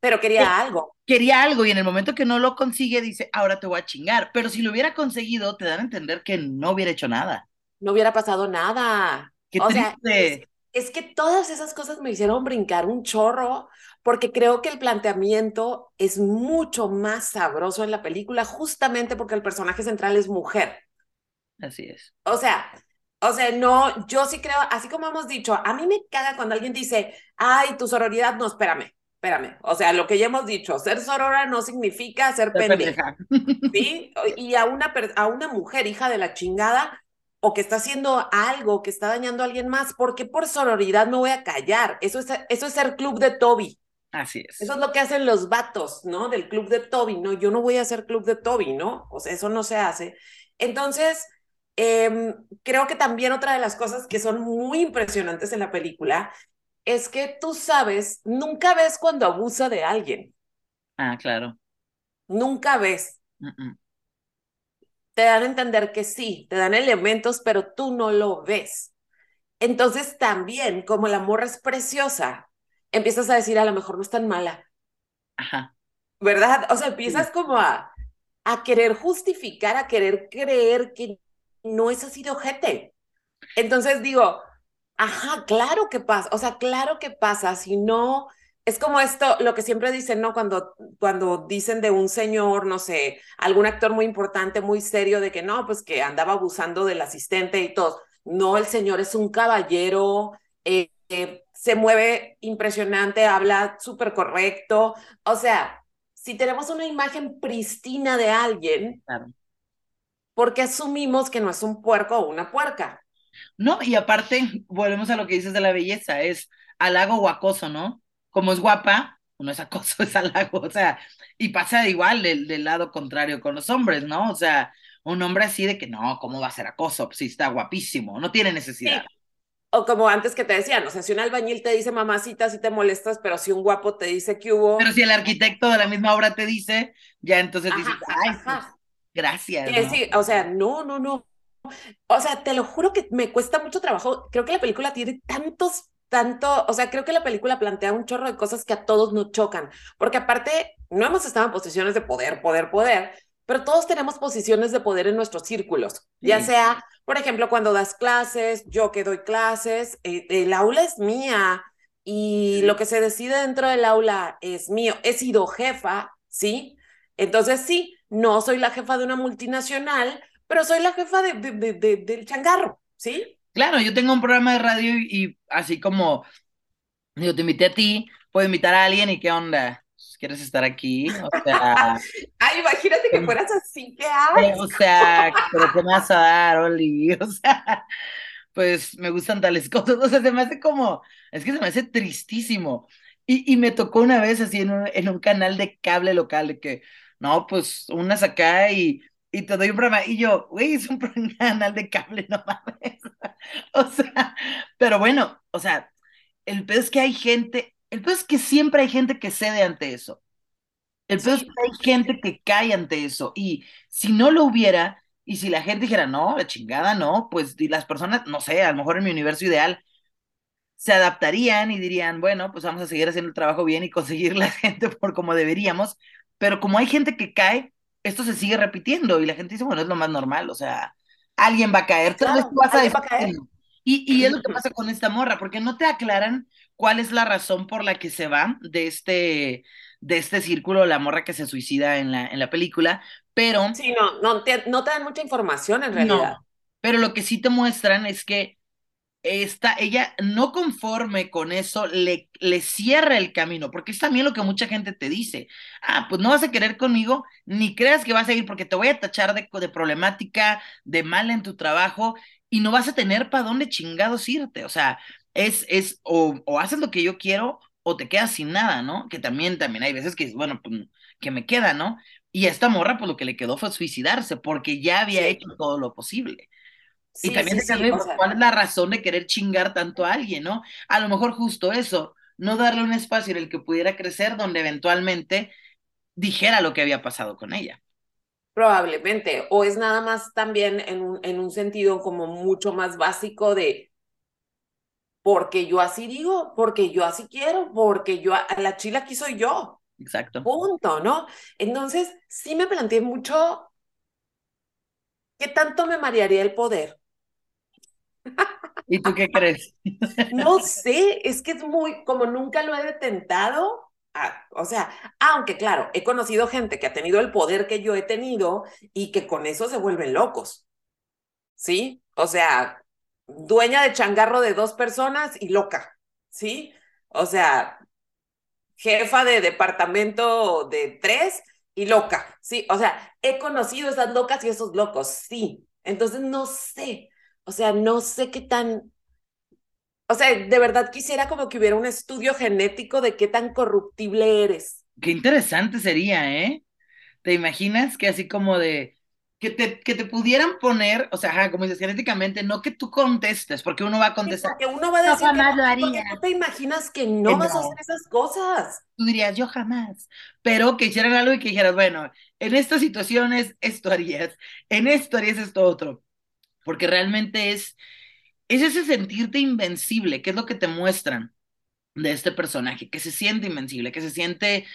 pero quería eh, algo. Quería algo y en el momento que no lo consigue dice, ahora te voy a chingar. Pero si lo hubiera conseguido, te dan a entender que no hubiera hecho nada. No hubiera pasado nada. Qué o Sea, es, que todas esas cosas me hicieron brincar un chorro porque creo que el planteamiento es mucho más sabroso en la película justamente porque el personaje central es mujer. Así es. O sea, o sea, no, yo sí creo, así como hemos dicho, a mí me caga cuando alguien dice, ay, tu sororidad, no, espérame, espérame. O sea, lo que ya hemos dicho, ser sorora no significa ser pendeja. ¿Sí? Y a una, a una mujer hija de la chingada o que está haciendo algo, que está dañando a alguien más, porque por sororidad no voy a callar. Eso es, eso es ser club de Toby. Así es. Eso es lo que hacen los vatos, ¿no? Del club de Toby. No, yo no voy a ser club de Toby, ¿no? O sea, eso no se hace. Entonces, Em, creo que también otra de las cosas que son muy impresionantes en la película es que tú sabes, nunca ves cuando abusa de alguien. Ah, claro. Nunca ves. Te dan a entender que sí, te dan elementos, pero tú no lo ves. Entonces también, como la morra es preciosa, empiezas a decir, a lo mejor no es tan mala. Ajá. ¿Verdad? O sea, empiezas como a, a querer justificar, a querer creer que no es así de ojete. Entonces digo, ajá, claro que pasa, o sea, claro que pasa, si no, es como esto, lo que siempre dicen, ¿no? Cuando, cuando dicen de un señor, no sé, algún actor muy importante, muy serio, de que no, pues que andaba abusando del asistente y todo. No, el señor es un caballero, eh, eh, se mueve impresionante, habla súper correcto. O sea, si tenemos una imagen pristina de alguien, claro porque asumimos que no es un puerco o una puerca. No, y aparte, volvemos a lo que dices de la belleza, es halago o acoso, ¿no? Como es guapa, no es acoso, es halago, o sea, y pasa igual del, del lado contrario con los hombres, ¿no? O sea, un hombre así de que no, ¿cómo va a ser acoso? Pues sí, está guapísimo, no tiene necesidad. O como antes que te decían, o sea, si un albañil te dice mamacita, sí te molestas, pero si un guapo te dice que hubo. Pero si el arquitecto de la misma obra te dice, ya entonces dices, ay, pues, Gracias. o sea, no, no, no. O sea, te lo juro que me cuesta mucho trabajo. Creo que la película tiene tantos, tanto, o sea, creo que la película plantea un chorro de cosas que a todos nos chocan, porque aparte no hemos estado en posiciones de poder, poder, poder, pero todos tenemos posiciones de poder en nuestros círculos, ya sea, por ejemplo, cuando das clases, yo que doy clases, eh, el aula es mía y lo que se decide dentro del aula es mío. He sido jefa, ¿sí? Entonces sí, no soy la jefa de una multinacional, pero soy la jefa de, de, del changarro, ¿sí? Claro, yo tengo un programa de radio y, así como yo te invité a ti, puedo invitar a alguien y qué onda. ¿quieres estar aquí? O sea... Ay, imagínate que fueras así, ¿qué haces? O sea, ¿pero qué me vas a dar, Oli? O sea, pues me gustan tales cosas. O sea, se me hace como, es que se me hace tristísimo. Y, y me tocó una vez así en un, en un canal de cable local de que, no, pues unas acá y, y te doy un programa. Y yo, güey, es un canal de cable, no mames. o sea, pero bueno, o sea, el peor es que hay gente, el peor es que siempre hay gente que cede ante eso. El peor es que hay gente que cae ante eso. Y si no lo hubiera, y si la gente dijera, no, la chingada, no, pues y las personas, no sé, a lo mejor en mi universo ideal, se adaptarían y dirían, bueno, pues vamos a seguir haciendo el trabajo bien y conseguir la gente por como deberíamos. Pero como hay gente que cae, esto se sigue repitiendo y la gente dice, bueno, es lo más normal, o sea, alguien va a caer, Claro, tú vas a va caer. "No". Y, y es lo que pasa con esta morra, porque no te aclaran cuál es la razón por la que se va de este, de este círculo, la morra que se suicida en la, en la película, pero Sí, no, no te, no te dan mucha información en realidad. no, pero lo que sí te muestran es que esta, ella no conforme con eso, le, le cierra el camino, porque es también lo que mucha gente te dice. Ah, pues no vas a querer conmigo, ni creas que vas a ir, porque te voy a tachar de, de problemática, de mal en tu trabajo, y no vas a tener para dónde chingados irte. O sea, es, es, o, o haces lo que yo quiero, o te quedas sin nada, ¿no? Que también, también hay veces que, bueno, pues, que me queda, ¿no? Y a esta morra, pues lo que le quedó fue suicidarse, porque ya había Sí. hecho todo lo posible. Y también sí, sí, cuál es la razón de querer chingar tanto a alguien, ¿no? A lo mejor justo eso, no darle un espacio en el que pudiera crecer donde eventualmente dijera lo que había pasado con ella. probablemente. O es nada más también en un, en un sentido como mucho más básico de porque yo así digo, porque yo así quiero, porque yo, a la chila aquí soy yo. Exacto. Punto, ¿no? Entonces, sí me planteé mucho qué tanto me marearía el poder. ¿Y tú qué crees? No sé, es que es muy, como nunca lo he detentado, ah, o sea, aunque claro, he conocido gente que ha tenido el poder que yo he tenido y que con eso se vuelven locos, ¿sí? O sea, dueña de changarro de dos personas y loca, ¿sí? O sea, jefa de departamento de tres y loca, ¿sí? O sea, he conocido esas locas y esos locos, sí. Entonces, no sé, o sea, no sé qué tan o sea, de verdad quisiera como que hubiera un estudio genético de qué tan corruptible eres. Qué interesante sería, ¿eh? ¿Te imaginas que así como de que te, que te pudieran poner, o sea, ajá, como dices, genéticamente, no que tú contestes, porque uno va a Sí, contestar, porque uno va a no decir que jamás no, lo porque haría. tú te imaginas que Que no vas a no. hacer esas cosas. Tú dirías, yo jamás, pero que hicieran algo y que dijeras, bueno, en estas situaciones esto harías, en esto harías esto otro, porque realmente es, es ese sentirte invencible, que es lo que te muestran de este personaje, que se siente invencible, que se siente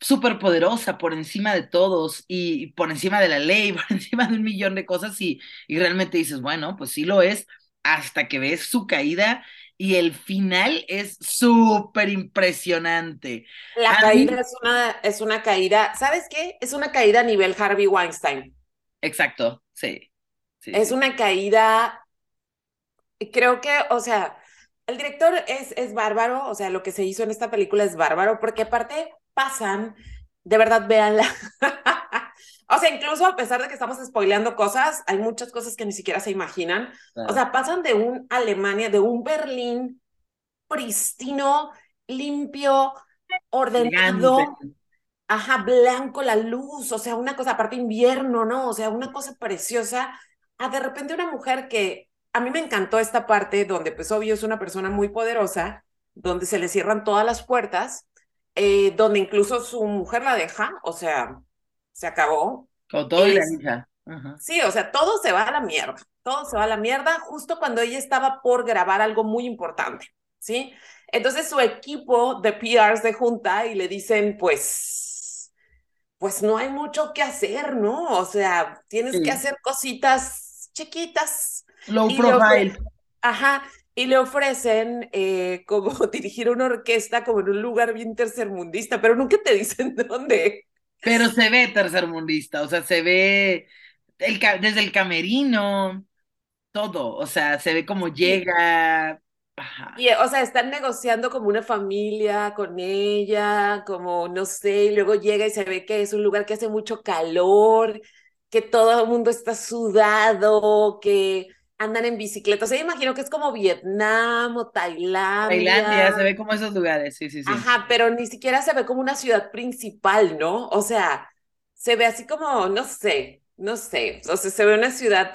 súper poderosa por encima de todos y por encima de la ley, por encima de un millón de cosas y, y realmente dices, bueno, pues sí lo es, hasta que ves su caída y el final es súper impresionante. La A caída mí, es una, es una caída, ¿sabes qué? Es una caída a nivel Harvey Weinstein. exacto, sí, sí, Es una caída, creo que, o sea, el director es, es bárbaro, o sea, lo que se hizo en esta película es bárbaro, porque aparte pasan, de verdad, véanla. O sea, incluso a pesar de que estamos spoileando cosas, hay muchas cosas que ni siquiera se imaginan. O sea, pasan de un Alemania, de un Berlín pristino, limpio, Gigante. ordenado, ajá, blanco la luz, o sea, una cosa, aparte invierno, ¿no? O sea, una cosa preciosa, a de repente una mujer que a mí me encantó esta parte donde, pues, obvio, es una persona muy poderosa, donde se le cierran todas las puertas, eh, donde incluso su mujer la deja, o sea, se acabó. Con todo y la hija. Ajá. sí, o sea, todo se va a la mierda, todo se va a la mierda justo cuando ella estaba por grabar algo muy importante, ¿sí? Entonces su equipo de PR se junta y le dicen, pues, pues no hay mucho que hacer, ¿no? O sea, tienes que Sí. hacer cositas chiquitas. Low profile. Ajá, y le ofrecen eh, como dirigir una orquesta como en un lugar bien tercermundista, pero nunca te dicen dónde. Pero se ve tercermundista, o sea, se ve el, desde el camerino, todo, o sea, se ve cómo llega, Ajá. Y, o sea, están negociando como una familia con ella, como, no sé, y luego llega y se ve que es un lugar que hace mucho calor, que todo el mundo está sudado, que andan en bicicleta. O sea, imagino que es como Vietnam o Tailandia. Tailandia, se ve como esos lugares, sí, sí, sí. Ajá, pero ni siquiera se ve como una ciudad principal, ¿no? O sea, se ve así como, no sé, no sé, o sea, se ve una ciudad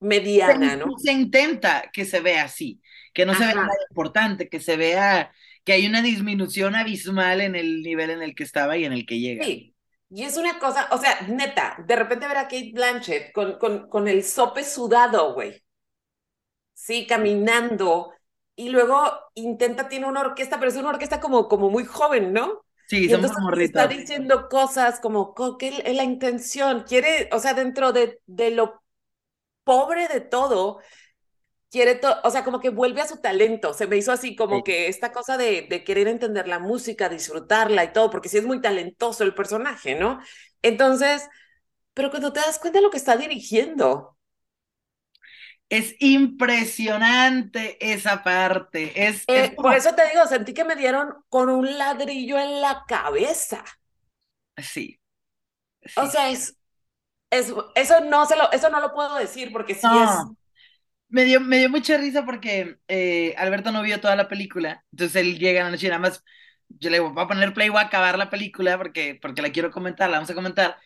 mediana, se, ¿no? Se intenta que se vea así, que no se vea nada importante, que se vea que hay una disminución abismal en el nivel en el que estaba y en el que llega. Sí, y es una cosa, o sea, neta, de repente ver a Kate Blanchett con, con, con el sope sudado, güey. Sí, caminando. Y luego intenta, tiene una orquesta, pero es una orquesta como, como muy joven, ¿no? Sí, y somos entonces está diciendo cosas como, ¿qué es la intención? Quiere, o sea, dentro de, de lo pobre de todo, quiere todo, o sea, como que vuelve a su talento. Se me hizo así como Sí. que esta cosa de, de querer entender la música, disfrutarla y todo, porque sí es muy talentoso el personaje, ¿no? Entonces, pero cuando te das cuenta de lo que está dirigiendo, Es impresionante esa parte. Es, eh, es como- por eso te digo, sentí que me dieron con un ladrillo en la cabeza. Sí. O sea, es, es, eso no se lo, eso no lo puedo decir porque sí No. es. Me dio, me dio mucha risa porque eh, Alberto no vio toda la película. Entonces él llega en la noche y nada más. Yo le digo, voy a poner play, voy a acabar la película porque, porque la quiero comentar, la vamos a comentar.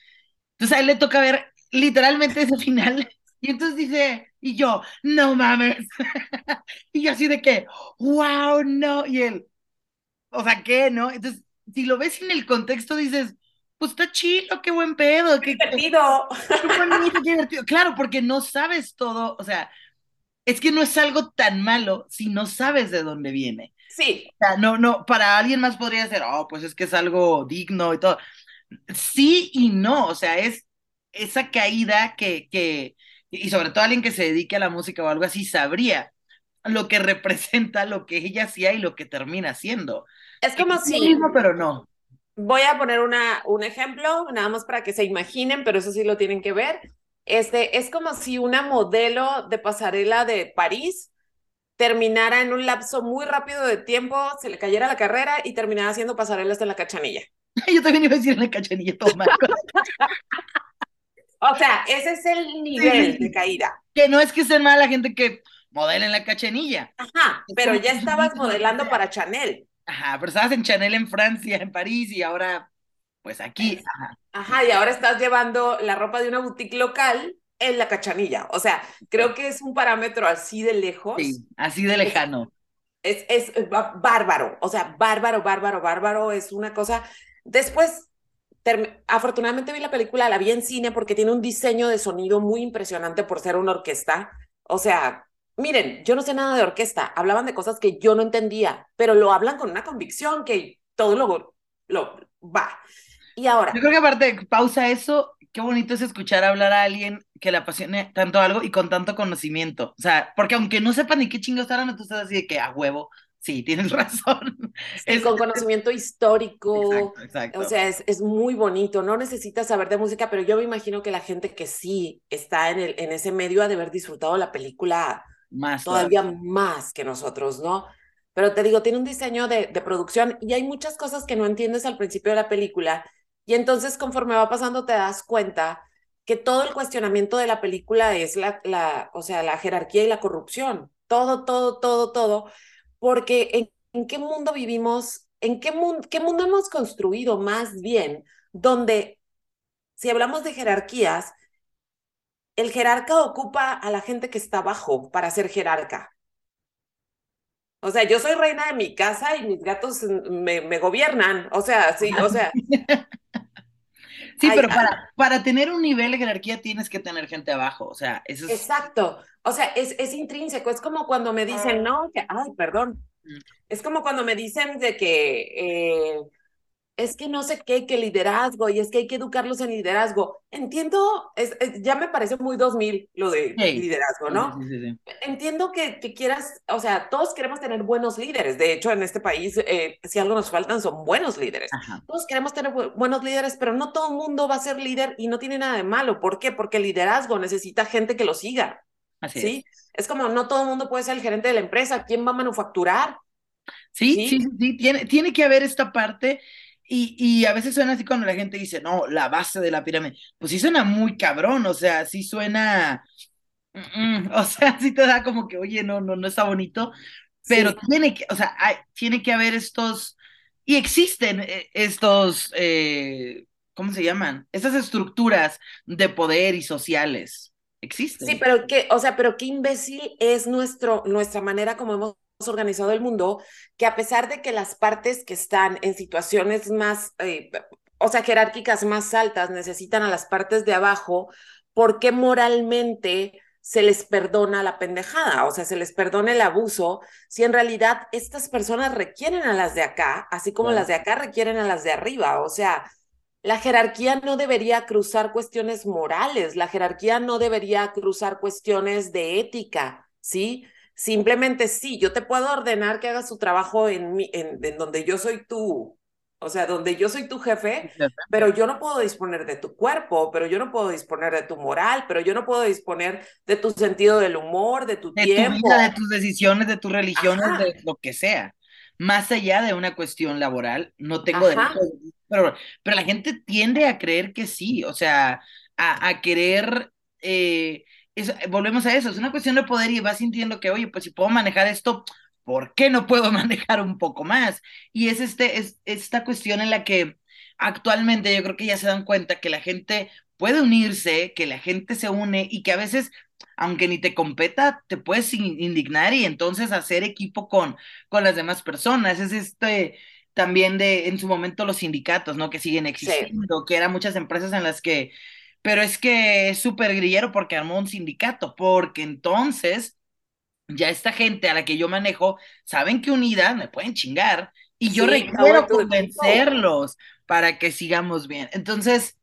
Entonces a él le toca ver literalmente ese final. Y entonces dice, y yo, no mames. Y yo así de que, wow, no. Y él, o sea, ¿qué, no? Entonces, si lo ves en el contexto, dices, pues está chido, qué buen pedo, qué, qué, divertido. qué bonito, qué divertido. Claro, porque no sabes todo, o sea, es que no es algo tan malo si no sabes de dónde viene. Sí, O sea, no, no, para alguien más podría ser, oh, pues es que es algo digno y todo. Sí y no, o sea, es esa caída que, que, y sobre todo alguien que se dedique a la música o algo así, sabría lo que representa lo que ella hacía y lo que termina haciendo. es como Es si, mismo, pero no. voy a poner una, un ejemplo, nada más para que se imaginen, pero eso sí lo tienen que ver. Este, es como si una modelo de pasarela de París terminara en un lapso muy rápido de tiempo, se le cayera la carrera y terminara haciendo pasarelas en la cachanilla. Yo también iba a decir la cachanilla, todo mal. O sea, ese es el nivel Sí, de caída. Que no es que sea mala gente que modela en la cachanilla. Ajá, pero ya estabas modelando para Chanel. Ajá, pero estabas en Chanel en Francia, en París y ahora, pues aquí. Ajá. Ajá, y ahora estás llevando la ropa de una boutique local en la cachanilla. O sea, creo que es un parámetro así de lejos. Sí, así de lejano. Es, es bá- bárbaro, o sea, bárbaro, bárbaro, bárbaro, es una cosa. Después, afortunadamente vi la película, la vi en cine porque tiene un diseño de sonido muy impresionante por ser una orquesta. O sea, miren, yo no sé nada de orquesta, hablaban de cosas que yo no entendía, pero lo hablan con una convicción que todo lo, lo va. Y ahora, Yo creo que aparte, pausa eso, qué bonito es escuchar hablar a alguien que le apasione tanto algo y con tanto conocimiento. O sea, porque aunque no sepa ni qué chingos está hablando, tú estás así de que a huevo, sí, tienes razón. y Es- con conocimiento histórico, Exacto, exacto. O sea, es, es muy bonito, no necesitas saber de música, pero yo me imagino que la gente que sí está en, el, en ese medio ha de haber disfrutado la película Más todavía más que nosotros, ¿no? Pero te digo, tiene un diseño de, de producción y hay muchas cosas que no entiendes al principio de la película y entonces conforme va pasando te das cuenta que todo el cuestionamiento de la película es la, la o sea, la jerarquía y la corrupción, todo, todo, todo, todo, porque en, en qué mundo vivimos, en qué, mun qué mundo hemos construido más bien, donde si hablamos de jerarquías, el jerarca ocupa a la gente que está abajo para ser jerarca. O sea, yo soy reina de mi casa y mis gatos me, me gobiernan. O sea, sí, o sea, Sí, Ay, pero ay. para, para tener un nivel de jerarquía tienes que tener gente abajo. O sea, eso es. exacto. O sea, es, es intrínseco. Es como cuando me dicen, no, que, ay, perdón. Mm. Es como cuando me dicen de que eh, es que no sé qué, que liderazgo y es que hay que educarlos en liderazgo. Entiendo, es, es- ya me parece muy 2000 lo de Sí. liderazgo, ¿no? Sí, sí, sí. Entiendo que, que quieras, o sea, todos queremos tener buenos líderes. De hecho, en este país, eh, si algo nos faltan, son buenos líderes. Ajá. Todos queremos tener bu- buenos líderes, pero no todo el mundo va a ser líder y no tiene nada de malo. ¿Por qué? Porque el liderazgo necesita gente que lo siga. Así ¿sí? es. Es como no todo el mundo puede ser el gerente de la empresa. ¿Quién va a manufacturar? Sí, sí, sí, sí, Tiene, tiene que haber esta parte. Y, y a veces suena así cuando la gente dice, no, la base de la pirámide. Pues sí suena muy cabrón, o sea, sí suena. mm, mm, o sea, sí te da como que, oye, no, no, no está bonito. Pero Sí. tiene que, o sea, hay- tiene que haber estos. Y existen eh, estos. eh, ¿cómo se llaman? Estas estructuras de poder y sociales. Sí, Existen. pero qué, o sea, pero qué imbécil es nuestro, nuestra manera como hemos organizado el mundo, que a pesar de que las partes que están en situaciones más, eh, o sea, jerárquicas más altas necesitan a las partes de abajo, ¿por qué moralmente se les perdona la pendejada? O sea, se les perdona el abuso, si en realidad estas personas requieren a las de acá, así como las de acá requieren a las de arriba. O sea, la jerarquía no debería cruzar cuestiones morales, la jerarquía no debería cruzar cuestiones de ética, ¿sí? Simplemente sí, yo te puedo ordenar que hagas tu trabajo en, mi, en, en donde yo soy tú, o sea, donde yo soy tu jefe, pero yo no puedo disponer de tu cuerpo, pero yo no puedo disponer de tu moral, pero yo no puedo disponer de tu sentido del humor, de tu de tu tiempo. vida, de tus decisiones, de tus religiones, Ajá. de lo que sea. Más allá de una cuestión laboral, no tengo Ajá. derecho, pero, pero la gente tiende a creer que sí, o sea, a, a querer, eh, es- volvemos a eso, es una cuestión de poder y vas sintiendo que, oye, pues si puedo manejar esto, ¿por qué no puedo manejar un poco más? Y es, este, es esta cuestión en la que actualmente yo creo que ya se dan cuenta que la gente puede unirse, que la gente se une y que a veces aunque ni te competa, te puedes indignar y entonces hacer equipo con, con las demás personas. Es este también de en su momento los sindicatos, ¿no? Que siguen existiendo, sí. que eran muchas empresas en las que, pero es que es súper grillero porque armó un sindicato, porque entonces ya esta gente a la que yo manejo, saben que unida me pueden chingar y sí, yo requiero convencerlos para que sigamos bien. Entonces,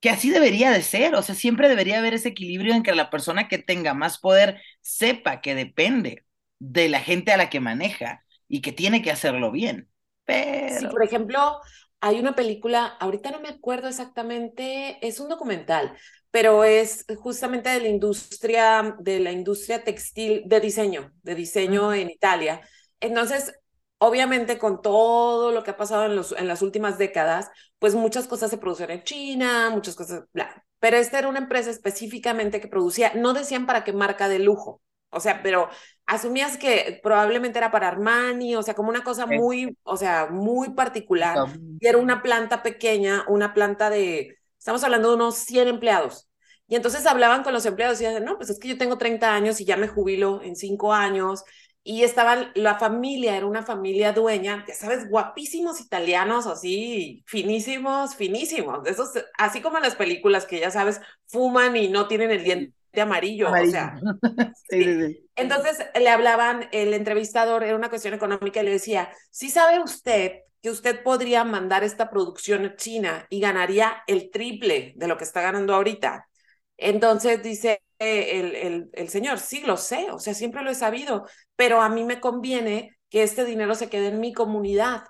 que así debería de ser, o sea, siempre debería haber ese equilibrio en que la persona que tenga más poder sepa que depende de la gente a la que maneja y que tiene que hacerlo bien. Pero... Sí, por ejemplo, hay una película, ahorita no me acuerdo exactamente, es un documental, pero es justamente de la industria, de la industria textil, de diseño, de diseño en Italia. Entonces, obviamente con todo lo que ha pasado en, los, en las últimas décadas, pues muchas cosas se producen en China, muchas cosas, bla. Pero esta era una empresa específicamente que producía, no decían para qué marca de lujo, o sea, pero asumías que probablemente era para Armani, o sea, como una cosa muy, o sea, muy particular. Y era una planta pequeña, una planta de, estamos hablando de unos 100 empleados. Y entonces hablaban con los empleados y decían, no, pues es que yo tengo 30 años y ya me jubilo en 5 años. Y estaban, la familia era una familia dueña, ya sabes, guapísimos italianos, así, finísimos, finísimos. Esos, así como en las películas que ya sabes, fuman y no tienen el diente amarillo, amarillo. o sea. sí, sí, sí. Entonces le hablaban, el entrevistador, era una cuestión económica, y le decía, ¿sí sabe usted que usted podría mandar esta producción a China y ganaría el triple de lo que está ganando ahorita? Entonces dice el, el, el señor, sí, lo sé, o sea, siempre lo he sabido, pero a mí me conviene que este dinero se quede en mi comunidad.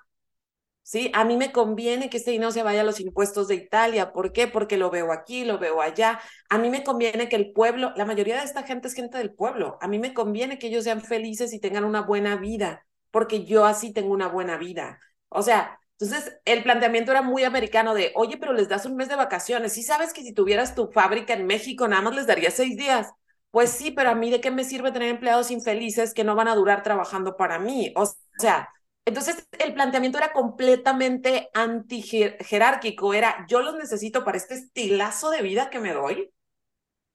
¿Sí? A mí me conviene que este dinero se vaya a los impuestos de Italia. ¿Por qué? Porque lo veo aquí, lo veo allá. A mí me conviene que el pueblo, la mayoría de esta gente es gente del pueblo. A mí me conviene que ellos sean felices y tengan una buena vida, porque yo así tengo una buena vida. O sea, entonces el planteamiento era muy americano de, oye, pero les das un mes de vacaciones. Sí sabes que si tuvieras tu fábrica en México, nada más les daría seis días. Pues sí, pero a mí de qué me sirve tener empleados infelices que no van a durar trabajando para mí. O sea, entonces, el planteamiento era completamente anti-jerárquico, era yo los necesito para este estilazo de vida que me doy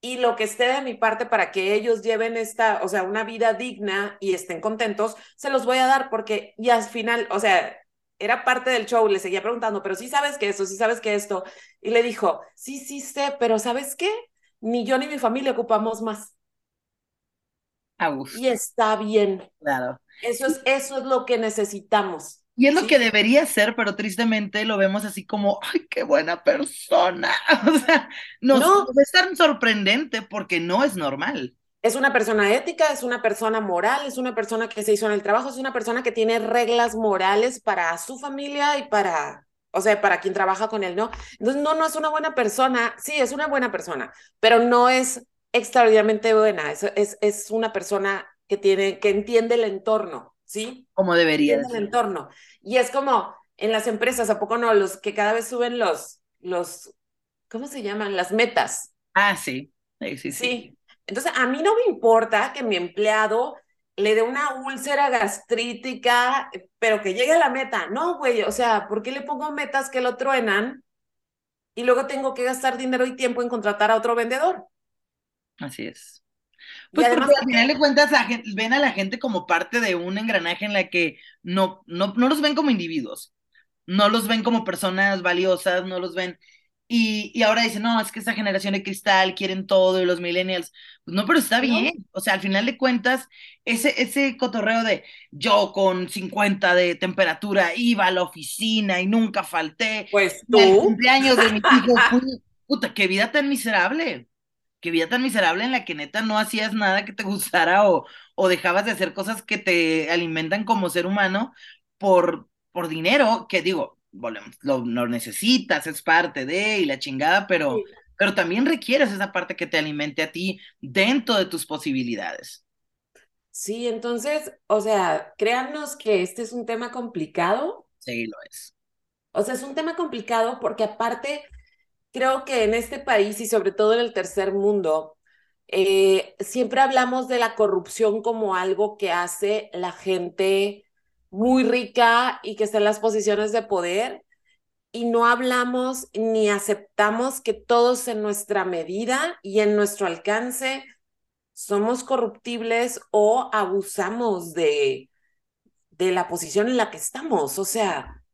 y lo que esté de mi parte para que ellos lleven esta, o sea, una vida digna y estén contentos, se los voy a dar porque, y al final, o sea, era parte del show, le seguía preguntando, pero sí sabes que esto, sí sabes que esto, y le dijo, sí, sí sé, pero ¿sabes qué? Ni yo ni mi familia ocupamos más. Y está bien. Claro. Eso es, eso es lo que necesitamos. Y es lo ¿sí? que debería ser, pero tristemente lo vemos así como, ay, qué buena persona. O sea, nos, No. es tan sorprendente porque no es normal. Es una persona ética, es una persona moral, es una persona que se hizo en el trabajo, es una persona que tiene reglas morales para su familia y para, o sea, para quien trabaja con él, ¿no? Entonces, no, no es una buena persona, sí, es una buena persona, pero no es extraordinariamente buena, es, es, es una persona que tiene, que entiende el entorno, ¿sí? Como debería. Entiende el entorno. Y es como en las empresas, ¿a poco no? Los que cada vez suben los, los, ¿cómo se llaman? Las metas. Ah, sí. Sí, sí, sí. Entonces, a mí no me importa que mi empleado le dé una úlcera gastrítica, pero que llegue a la meta. No, güey, o sea, ¿por qué le pongo metas que lo truenan y luego tengo que gastar dinero y tiempo en contratar a otro vendedor? Así es. Pues además, al final de cuentas ven a la gente como parte de un engranaje en la que no, no, no los ven como individuos, no los ven como personas valiosas, no los ven y, y, ahora dicen, no, es que esa generación de cristal quieren todo y los millennials. Pues no, pero está bien. O sea, al final de cuentas, ese, ese cotorreo de yo con 50 de temperatura iba a la oficina y nunca falté. Pues tú. El cumpleaños de mi hijo puta, qué vida tan miserable. Qué vida tan miserable en la que neta no hacías nada que te gustara o, o dejabas de hacer cosas que te alimentan como ser humano por, por dinero, que digo, volvemos, lo, necesitas, es parte de y la chingada, pero, pero también requieres esa parte que te alimente a ti dentro de tus posibilidades. Sí, entonces, o sea, créanos que este es un tema complicado. Sí, lo es. O sea, es un tema complicado porque aparte, creo que en este país y sobre todo en el tercer mundo, eh, siempre hablamos de la corrupción como algo que hace la gente muy rica y que está en las posiciones de poder y no hablamos ni aceptamos que todos en nuestra medida y en nuestro alcance somos corruptibles o abusamos de, de la posición en la que estamos. O sea,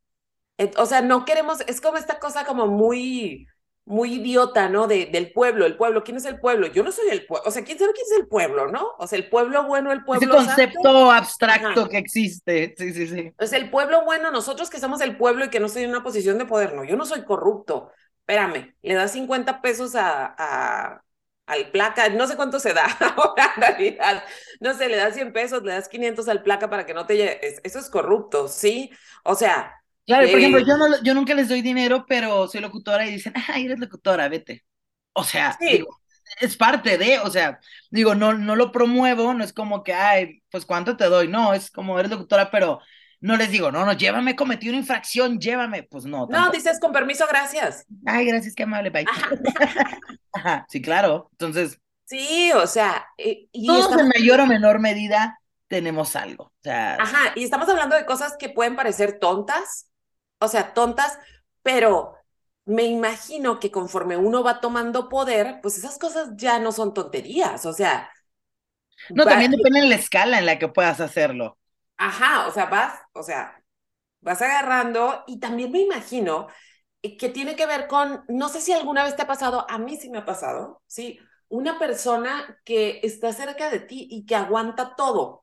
o sea, no queremos, es como esta cosa como muy, muy idiota, ¿no? De, del pueblo, el pueblo, ¿quién es el pueblo? Yo no soy el pueblo, o sea, ¿quién sabe quién es el pueblo, no? O sea, el pueblo bueno, el pueblo Ese concepto abstracto que existe, sí, sí, sí. O sea, el pueblo bueno, nosotros que somos el pueblo y que no estoy en una posición de poder, no, yo no soy corrupto, espérame, le das 50 pesos a, a al placa, no sé cuánto se da ahora en realidad, no sé, le das 100 pesos, le das 500 al placa para que no te... Eso es corrupto, ¿sí? O sea, Claro, por ejemplo, yo, no, yo nunca les doy dinero, pero soy locutora y dicen, ay, eres locutora, vete. O sea, digo, es parte de, o sea, digo, no, no lo promuevo, no es como que, ay, pues cuánto te doy, no, es como eres locutora, pero no les digo, no, no, llévame, cometí una infracción, llévame, pues no. No, dices con permiso, gracias. Ay, gracias, qué amable, bye. Ajá, sí, claro, entonces. Sí, o sea, y, todos en mayor o menor medida tenemos algo. O sea, Ajá, y estamos hablando de cosas que pueden parecer tontas, o sea, tontas, pero me imagino que conforme uno va tomando poder, pues esas cosas ya no son tonterías, o sea. No, también depende de la escala en la que puedas hacerlo. Ajá, o sea, vas, o sea, vas agarrando y también me imagino que tiene que ver con, no sé si alguna vez te ha pasado, a mí sí me ha pasado, ¿sí? Una persona que está cerca de ti y que aguanta todo,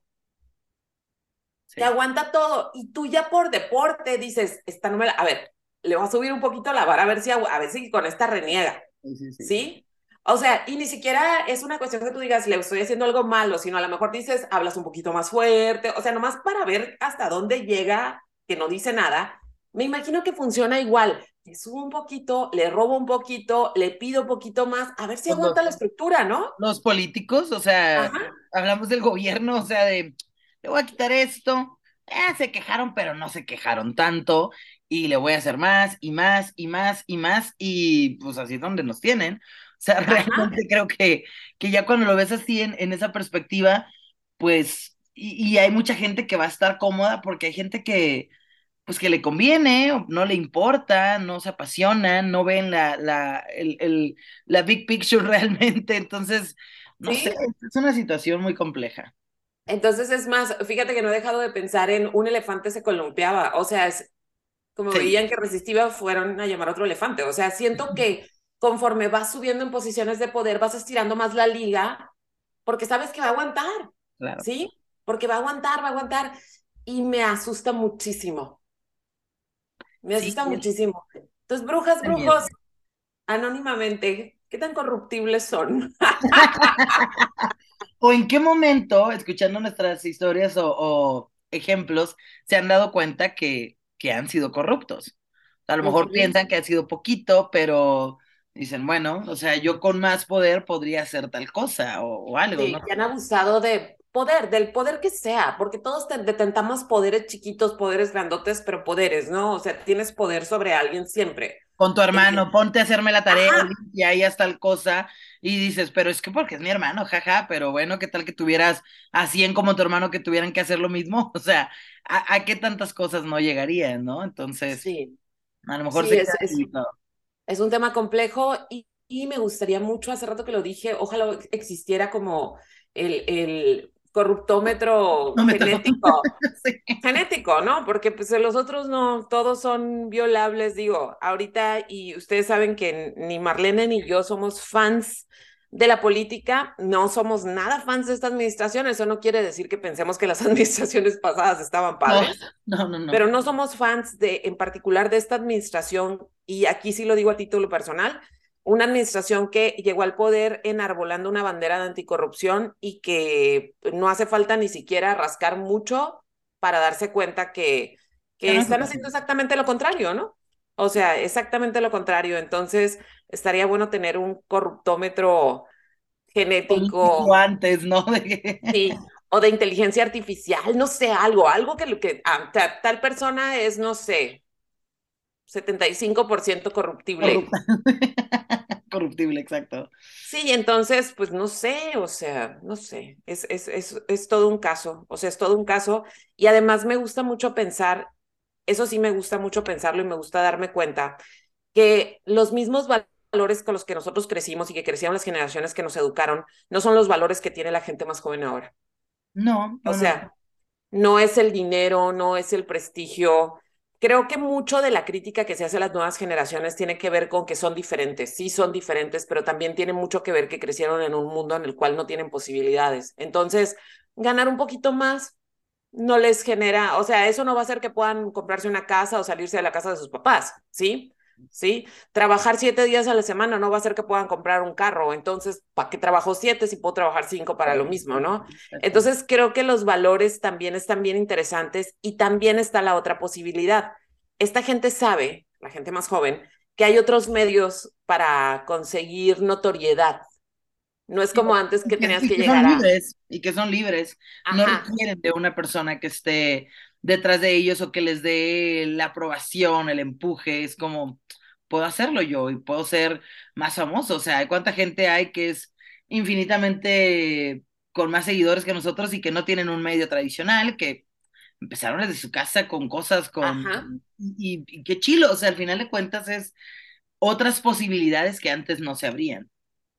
te aguanta todo. Y tú ya por deporte dices, esta no me la... A ver, le voy a subir un poquito la vara a ver si, a ver si con esta reniega. Sí, sí, O sea, y ni siquiera es una cuestión que tú digas, le estoy haciendo algo malo, sino a lo mejor dices, hablas un poquito más fuerte, o sea, nomás para ver hasta dónde llega, que no dice nada. Me imagino que funciona igual. Le subo un poquito, le robo un poquito, le pido un poquito más, a ver si pues aguanta la estructura, ¿no? Los políticos, o sea, hablamos del gobierno, o sea, de le voy a quitar esto. Eh, se quejaron, pero no se quejaron tanto. Y le voy a hacer más y más y más y más. Y pues así es donde nos tienen. O sea, realmente creo que, que ya cuando lo ves así en, en esa perspectiva, pues, y, hay mucha gente que va a estar cómoda porque hay gente que, pues que le conviene, no le importa, no se apasiona, no ven la, la, el, el, la big picture realmente. Entonces, no sé, es una situación muy compleja. Entonces es más, fíjate que no he dejado de pensar en un elefante se columpiaba, o sea, es como veían que resistiva, fueron a llamar a otro elefante, o sea, siento que conforme vas subiendo en posiciones de poder, vas estirando más la liga, porque sabes que va a aguantar, ¿sí? Porque va a aguantar, va a aguantar, y me asusta muchísimo. Me asusta muchísimo. Entonces, brujas, brujos, anónimamente, ¿qué tan corruptibles son? ¿O en qué momento, escuchando nuestras historias o, ejemplos, se han dado cuenta que, que han sido corruptos? A lo mejor piensan que ha sido poquito, pero Dicen, bueno, o sea, yo con más poder podría hacer tal cosa o, o algo, Sí, ¿no? que han abusado de poder, del poder que sea, porque todos te- detentamos poderes chiquitos, poderes grandotes, pero poderes, ¿no? O sea, tienes poder sobre alguien siempre. Con tu hermano, ponte a hacerme la tarea, Ajá. y ahí hasta tal cosa, y dices, pero es que porque es mi hermano, jaja, pero bueno, ¿qué tal que tuvieras a 100 como tu hermano que tuvieran que hacer lo mismo? O sea, ¿a, a qué tantas cosas no llegarían, no? Entonces, Sí, a lo mejor sí, se es, es un tema complejo y, y me gustaría mucho, hace rato que lo dije, ojalá existiera como el, el corruptómetro No genético. Sí. genético, ¿no? Porque pues los otros no, todos son violables, digo, ahorita y ustedes saben que ni Marlene ni yo somos fans de la política, no somos nada fans de esta administración, eso no quiere decir que pensemos que las administraciones pasadas estaban padres, No, no, no. pero no somos fans de, en particular de esta administración, y aquí sí lo digo a título personal, una administración que llegó al poder enarbolando una bandera de anticorrupción y que no hace falta ni siquiera rascar mucho para darse cuenta que, no están haciendo exactamente lo contrario, ¿no? O sea, exactamente lo contrario. Entonces, estaría bueno tener un corruptómetro genético, antes, ¿no? Sí, o de inteligencia artificial, no sé, algo, algo que, lo que ah, ta- tal persona es, no sé, 75% corruptible. Corruptible, exacto. Sí, entonces, pues no sé, o sea, no sé, es, es, es, es todo un caso, o sea, es todo un caso. Y además me gusta mucho pensar, eso sí me gusta mucho pensarlo y me gusta darme cuenta que los mismos val- valores con los que nosotros crecimos y que crecieron las generaciones que nos educaron, no son los valores que tiene la gente más joven ahora. No, no, O sea, no es el dinero, no es el prestigio. Creo que mucho de la crítica que se hace a las nuevas generaciones tiene que ver con que son diferentes. Sí son diferentes, pero también tiene mucho que ver que crecieron en un mundo en el cual no tienen posibilidades. Entonces, ganar un poquito más no les genera, o sea, eso no va a hacer que puedan comprarse una casa o salirse de la casa de sus papás, ¿sí? ¿Sí? Trabajar siete días a la semana no va a hacer que puedan comprar un carro. Entonces, ¿para qué trabajo siete si puedo trabajar cinco para lo mismo, no? Entonces creo que los valores también están bien interesantes y también está la otra posibilidad. Esta gente sabe, la gente más joven, que hay otros medios para conseguir notoriedad. No es como antes que tenías que que llegar son a... libres, y que son libres. No requieren de una persona que esté detrás de ellos o que les dé la aprobación, el empuje. Es como, puedo hacerlo yo y puedo ser más famoso. O sea, ¿cuánta gente hay que es infinitamente con más seguidores que nosotros y que no tienen un medio tradicional, que empezaron desde su casa con cosas, con... Y, y qué chilo, o sea, al final de cuentas es otras posibilidades que antes no se abrían.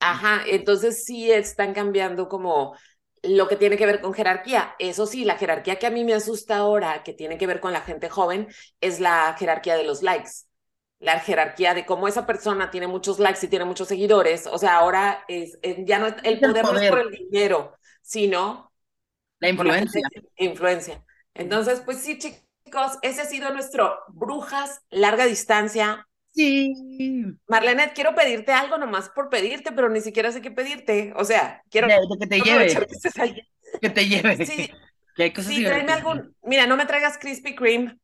ajá. Entonces sí están cambiando como lo que tiene que ver con jerarquía. Eso sí, la jerarquía que a mí me asusta ahora, que tiene que ver con la gente joven, es la jerarquía de los likes. La jerarquía de cómo esa persona tiene muchos likes y tiene muchos seguidores, o sea, ahora es, es- ya no es- el el poder no es por el dinero, sino La por la influencia. influencia. Entonces, pues sí, chicos, ese ha sido nuestro Brujas larga distancia. Sí. Marlene, quiero pedirte algo nomás por pedirte, pero ni siquiera sé qué pedirte. O sea, quiero De, de que te lleve, que te lleve. Sí, Que hay cosas sí, tráeme algún. Mira, no me traigas Krispy Kreme.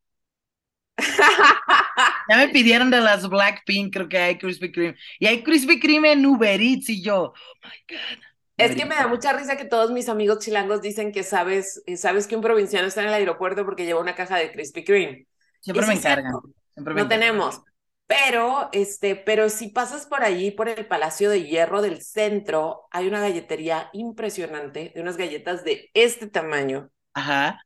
Ya me pidieron de las Blackpink, creo que hay Krispy Kreme. Y hay Krispy Kreme en Uber Eats y yo, oh my God. Es que me da mucha risa que todos mis amigos chilangos dicen que sabes, eh, sabes que un provinciano está en el aeropuerto porque lleva una caja de Krispy Kreme. Siempre me encargan. Siempre me No encargan. tenemos. Pero, este, pero si pasas por allí, por el Palacio de Hierro del centro, hay una galletería impresionante de unas galletas de este tamaño. Ajá.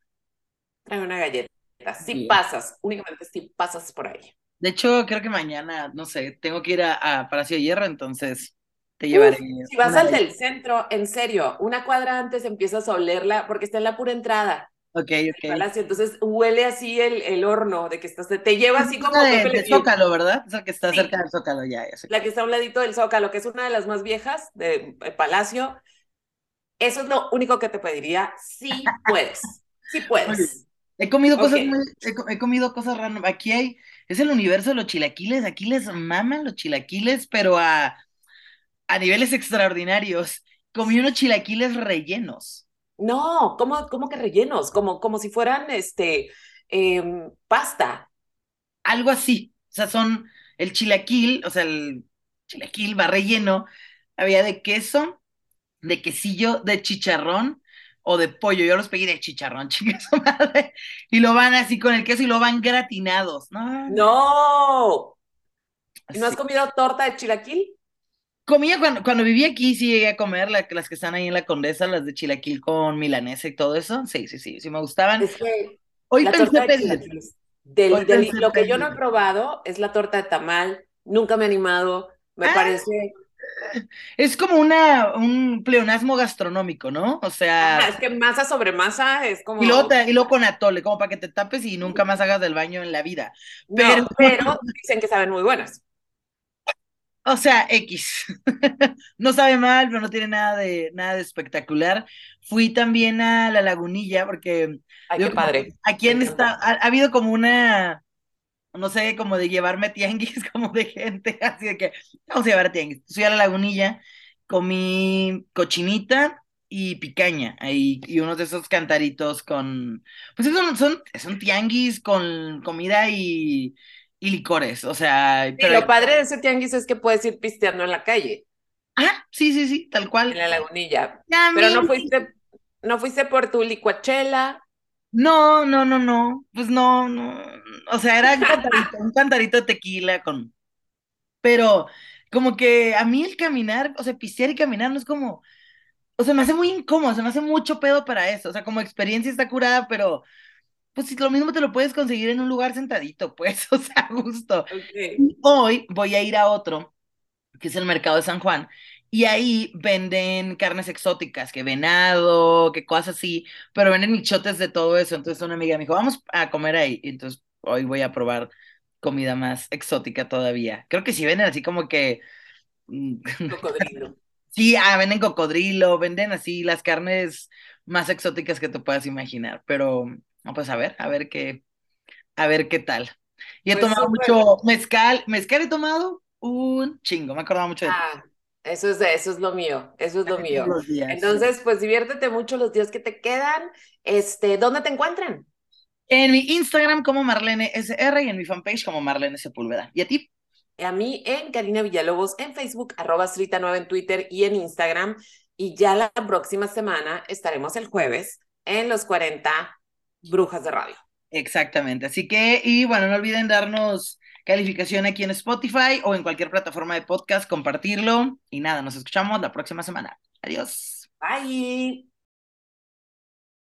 Trae una galleta. Si Bien. pasas, únicamente si pasas por ahí. De hecho, creo que mañana, no sé, tengo que ir a, a Palacio de Hierro, entonces te llevaré. Uf, si vas al de- del centro, en serio, una cuadra antes empiezas a olerla porque está en la pura entrada. Ok, ok. palacio, entonces huele así el, el horno de que estás, te lleva así como la de, de Zócalo, ¿verdad? Es el que está Sí. cerca del Zócalo, ya, la que está a un ladito del Zócalo, que es una de las más viejas del palacio. Eso es lo único que te pediría, si puedes, si puedes. He comido cosas muy, he comido cosas random. Aquí hay, es el universo de los chilaquiles, aquí les maman los chilaquiles, pero a, a niveles extraordinarios. Comí unos chilaquiles rellenos. No, ¿cómo, cómo que rellenos? Como, como si fueran este em, pasta. Algo así. O sea, son el chilaquil, o sea, el, chilaquil va relleno, había de queso, de quesillo, de chicharrón o de pollo. Yo los pedí de chicharrón, su madre. Y lo van así con el queso y lo van gratinados. No. No. ¿No has comido torta de chilaquil? Comía cuando, cuando vivía aquí, sí llegué a comer las que están ahí en la Condesa, las de chilaquil con milanesa y todo eso. Sí, sí, sí, sí me gustaban. Es que Hoy pensé pedir. Del, lo que yo no he probado es la torta de tamal. Nunca me he animado. Me ah. parece es como una, un pleonasmo gastronómico, ¿no? O sea. es que masa sobre masa es como. Y luego, con atole, como para que te tapes y nunca más hagas del baño en la vida. Pero, pero dicen que saben muy buenas. O sea, X. no sabe mal, pero no tiene nada de, nada de espectacular. Fui también a la lagunilla porque. Ay, qué padre. Aquí en esta, ha habido como una no sé, como de llevarme tianguis, como de gente, así de que vamos a llevar tianguis. Fui a la lagunilla, comí cochinita y picaña, ahí, y unos de esos cantaritos con, pues son, son, son tianguis con comida y, y licores, o sea... pero... lo padre de ese tianguis es que puedes ir pisteando en la calle. Ah, sí, sí, sí, tal cual. En la lagunilla. pero no fuiste, no fuiste por tu licuachela. No, no, no, no, pues no, no, o sea, era un cantarito, de tequila con, pero como que a mí el caminar, o sea, pistear y caminar no es como, o sea, me hace muy incómodo, se me hace mucho pedo para eso, o sea, como experiencia está curada, pero pues si lo mismo te lo puedes conseguir en un lugar sentadito, pues, o sea, gusto. Hoy voy a ir a otro, que es el mercado de San Juan, y ahí venden carnes exóticas, que venado, que cosas así, pero venden michotes de todo eso. Entonces una amiga me dijo, vamos a comer ahí. Entonces hoy voy a probar comida más exótica todavía. Creo que sí venden así como que... Mm, cocodrilo. sí, ah, venden cocodrilo, venden así las carnes más exóticas que te puedas imaginar. Pero, pues a ver, a ver qué, a ver qué tal. Y he pues tomado mucho mezcal, mezcal he tomado un chingo, me acordaba mucho de ah, eso es, eso es lo mío, eso es lo mío. Entonces, pues diviértete mucho los días que te quedan. Este, ¿dónde te encuentran? En mi Instagram como Marlene SR y en mi fanpage como Marlene Sepúlveda. ¿Y a ti? A mí en Karina Villalobos en Facebook, arroba Strita9 en Twitter y en Instagram. Y ya la próxima semana estaremos el jueves en los 40 Brujas de Radio. Exactamente. Así que, y bueno, no olviden darnos calificación aquí en Spotify o en cualquier plataforma de podcast, compartirlo. Y nada, nos escuchamos la próxima semana. Adiós. Bye.